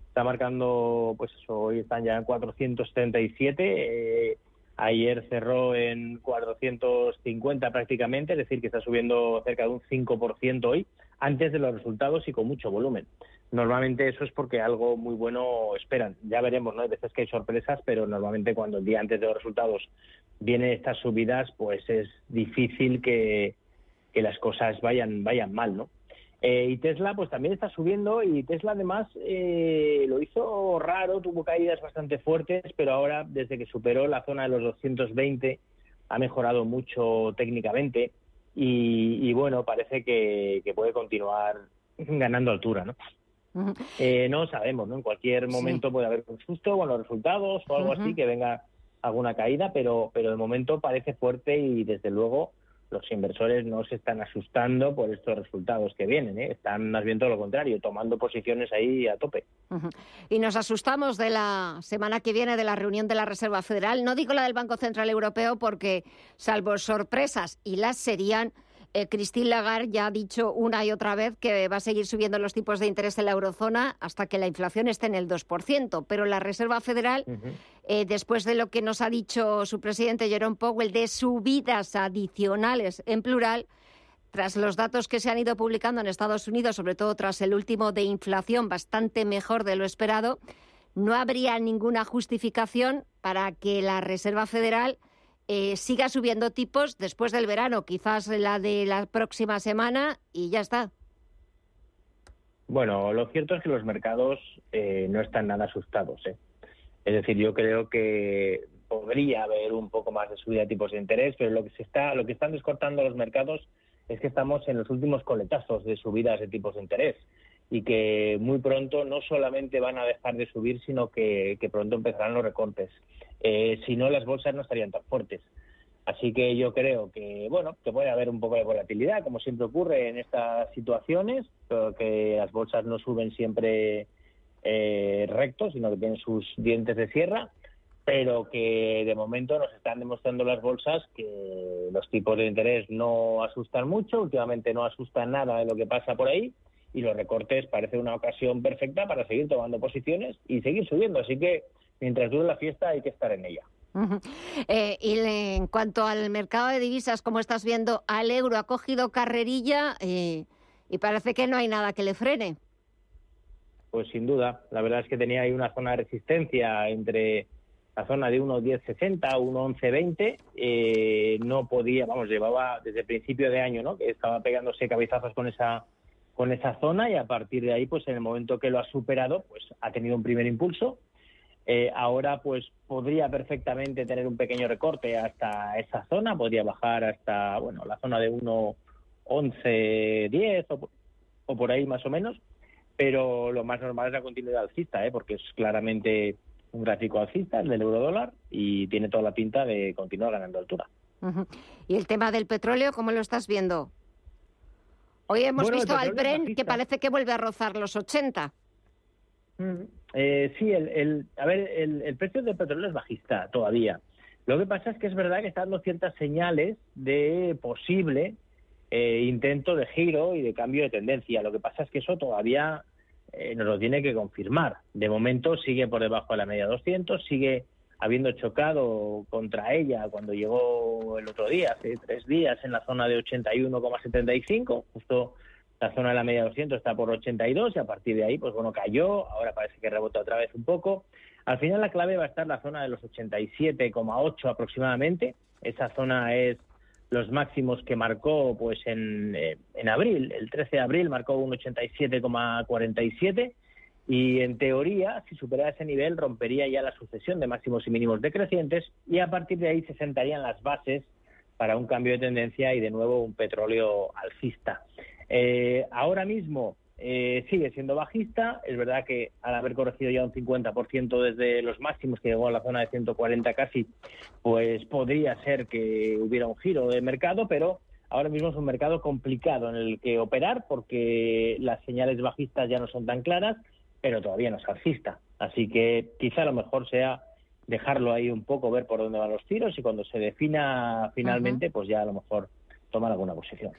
Está marcando, pues eso, hoy están ya en 437. Eh, ayer cerró en 450 prácticamente, es decir, que está subiendo cerca de un 5% hoy, antes de los resultados y con mucho volumen normalmente eso es porque algo muy bueno esperan. Ya veremos, ¿no? Hay veces que hay sorpresas, pero normalmente cuando el día antes de los resultados vienen estas subidas, pues es difícil que, las cosas vayan, vayan mal, ¿no? Eh, y Tesla pues también está subiendo y Tesla además eh, lo hizo raro, tuvo caídas bastante fuertes, pero ahora desde que superó la zona de los 220 ha mejorado mucho técnicamente y, bueno, parece que, que puede continuar ganando altura, ¿no? Eh, no sabemos, ¿no? En cualquier momento puede haber un susto con los resultados o algo así, que venga alguna caída, pero, pero de momento parece fuerte y desde luego los inversores no se están asustando por estos resultados que vienen, ¿eh? están más bien todo lo contrario, tomando posiciones ahí a tope. Y nos asustamos de la semana que viene de la reunión de la Reserva Federal, no digo la del Banco Central Europeo porque, salvo sorpresas, y las serían, eh, Christine Lagarde ya ha dicho una y otra vez que va a seguir subiendo los tipos de interés en la eurozona hasta que la inflación esté en el 2%. Pero la Reserva Federal, eh, después de lo que nos ha dicho su presidente Jerome Powell de subidas adicionales en plural, tras los datos que se han ido publicando en Estados Unidos, sobre todo tras el último de inflación bastante mejor de lo esperado, no habría ninguna justificación para que la Reserva Federal eh, siga subiendo tipos después del verano, quizás la de la próxima semana y ya está. Bueno, lo cierto es que los mercados eh, no están nada asustados. ¿eh? Es decir, yo creo que podría haber un poco más de subida de tipos de interés, pero lo que se está, lo que están descortando los mercados es que estamos en los últimos coletazos de subidas de tipos de interés y que muy pronto no solamente van a dejar de subir, sino que, pronto empezarán los recortes. Eh, si no, las bolsas no estarían tan fuertes. Así que yo creo que, bueno, que puede haber un poco de volatilidad, como siempre ocurre en estas situaciones, pero que las bolsas no suben siempre eh, rectos, sino que tienen sus dientes de sierra, pero que de momento nos están demostrando las bolsas que los tipos de interés no asustan mucho, últimamente no asustan nada de lo que pasa por ahí, y los recortes parece una ocasión perfecta para seguir tomando posiciones y seguir subiendo. Así que mientras dure la fiesta hay que estar en ella. Eh, y en cuanto al mercado de divisas, como estás viendo, al euro ha cogido carrerilla eh, y parece que no hay nada que le frene. pues sin duda. La verdad es que tenía ahí una zona de resistencia entre la zona de 1.1060, 1.1120. Eh, no podía, vamos, llevaba desde el principio de año, ¿no? Que estaba pegándose cabezazos con esa con esa zona y a partir de ahí, pues en el momento que lo ha superado, pues ha tenido un primer impulso. Eh, ahora, pues podría perfectamente tener un pequeño recorte hasta esa zona, podría bajar hasta, bueno, la zona de 1.1110 o, o por ahí más o menos pero lo más normal es la continuidad alcista, ¿eh? porque es claramente un gráfico alcista, el del euro dólar, y tiene toda la pinta de continuar ganando altura. ¿Y el tema del petróleo, cómo lo estás viendo? Hoy hemos visto al Bren que parece que vuelve a rozar los 80. Mm, eh, sí, el, a ver, el, precio del petróleo es bajista todavía. Lo que pasa es que es verdad que está dando ciertas señales de posible eh, intento de giro y de cambio de tendencia. Lo que pasa es que eso todavía eh, nos lo tiene que confirmar. De momento sigue por debajo de la media 200, sigue habiendo chocado contra ella cuando llegó el otro día, hace tres días, en la zona de 81,75, justo la zona de la media 200 está por 82 y a partir de ahí, pues bueno, cayó, ahora parece que rebota otra vez un poco. Al final la clave va a estar la zona de los 87,8 aproximadamente. Esa zona es los máximos que marcó pues en, eh, en abril. El 13 de abril marcó un 87,47 y en teoría, si superara ese nivel, rompería ya la sucesión de máximos y mínimos decrecientes y a partir de ahí se sentarían las bases para un cambio de tendencia y de nuevo un petróleo alcista. Eh, ahora mismo eh, sigue siendo bajista. Es verdad que al haber corregido ya un 50% desde los máximos que llegó a la zona de 140 casi, pues podría ser que hubiera un giro de mercado, pero ahora mismo es un mercado complicado en el que operar porque las señales bajistas ya no son tan claras, pero todavía no es alcista. Así que quizá lo mejor sea dejarlo ahí un poco, ver por dónde van los tiros y cuando se defina finalmente, pues ya a lo mejor tomar alguna posición.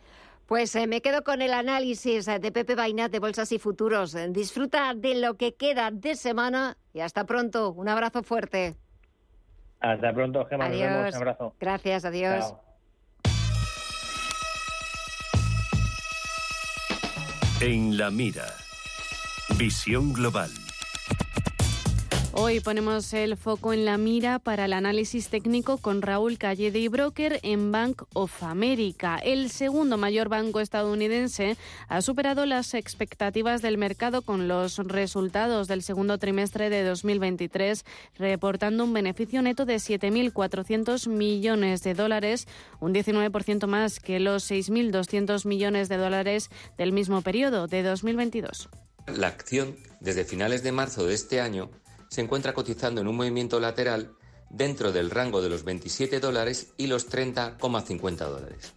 Pues eh, me quedo con el análisis eh, de Pepe Bainat de Bolsas y Futuros. Disfruta de lo que queda de semana y hasta pronto. Un abrazo fuerte. Hasta pronto, Gemma. Nos vemos. Un abrazo. Gracias, adiós. En la mira. Visión global. Hoy ponemos el foco en la mira para el análisis técnico con Raúl Callede y Broker en Bank of America. El segundo mayor banco estadounidense ha superado las expectativas del mercado con los resultados del segundo trimestre de 2023, reportando un beneficio neto de 7.400 millones de dólares, un 19% más que los 6.200 millones de dólares del mismo periodo de 2022. La acción desde finales de marzo de este año se encuentra cotizando en un movimiento lateral dentro del rango de los 27 dólares y los 30,50 dólares,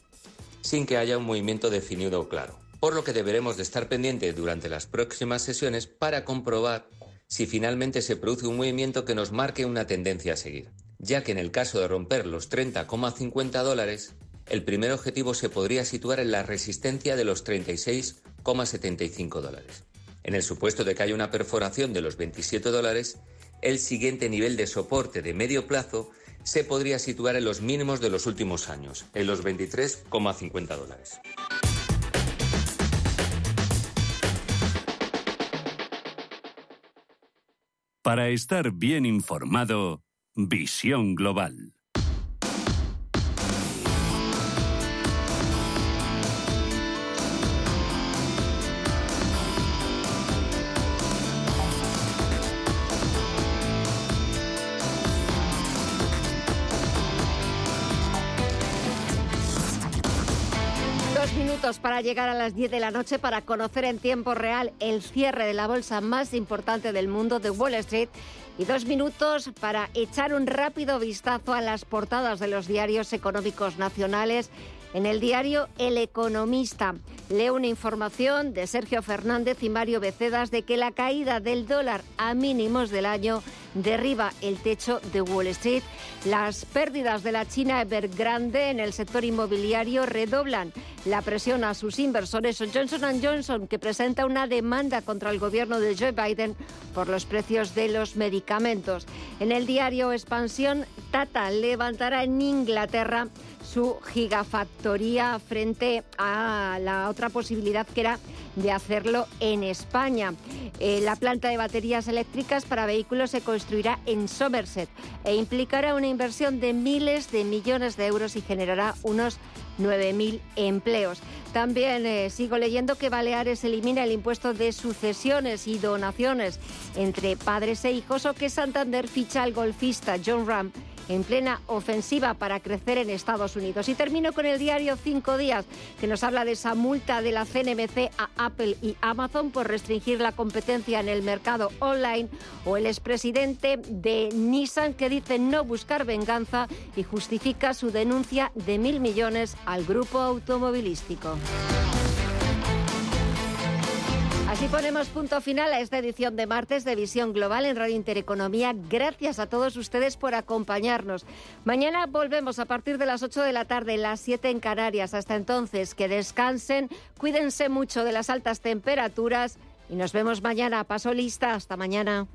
sin que haya un movimiento definido o claro. Por lo que deberemos de estar pendientes durante las próximas sesiones para comprobar si finalmente se produce un movimiento que nos marque una tendencia a seguir, ya que en el caso de romper los 30,50 dólares, el primer objetivo se podría situar en la resistencia de los 36,75 dólares. En el supuesto de que haya una perforación de los 27 dólares, el siguiente nivel de soporte de medio plazo se podría situar en los mínimos de los últimos años, en los 23,50 dólares. Para estar bien informado, Visión Global. Para llegar a las 10 de la noche para conocer en tiempo real el cierre de la bolsa más importante del mundo de Wall Street y dos minutos para echar un rápido vistazo a las portadas de los diarios económicos nacionales. En el diario El Economista leo una información de Sergio Fernández y Mario Becedas de que la caída del dólar a mínimos del año derriba el techo de Wall Street. Las pérdidas de la China Evergrande en el sector inmobiliario redoblan la presión a sus inversores. Johnson Johnson, que presenta una demanda contra el gobierno de Joe Biden por los precios de los medicamentos. En el diario Expansión, Tata levantará en Inglaterra su gigafactoría frente a la otra posibilidad que era de hacerlo en España. Eh, la planta de baterías eléctricas para vehículos se construirá en Somerset e implicará una inversión de miles de millones de euros y generará unos 9.000 empleos. También eh, sigo leyendo que Baleares elimina el impuesto de sucesiones y donaciones entre padres e hijos o que Santander ficha al golfista John Ram en plena ofensiva para crecer en Estados Unidos. Y termino con el diario Cinco Días, que nos habla de esa multa de la CNMC a Apple y Amazon por restringir la competencia en el mercado online, o el expresidente de Nissan que dice no buscar venganza y justifica su denuncia de mil millones al grupo automovilístico. Así ponemos punto final a esta edición de martes de Visión Global en Radio Intereconomía. Gracias a todos ustedes por acompañarnos. Mañana volvemos a partir de las 8 de la tarde, las 7 en Canarias. Hasta entonces, que descansen, cuídense mucho de las altas temperaturas y nos vemos mañana. Paso lista. Hasta mañana.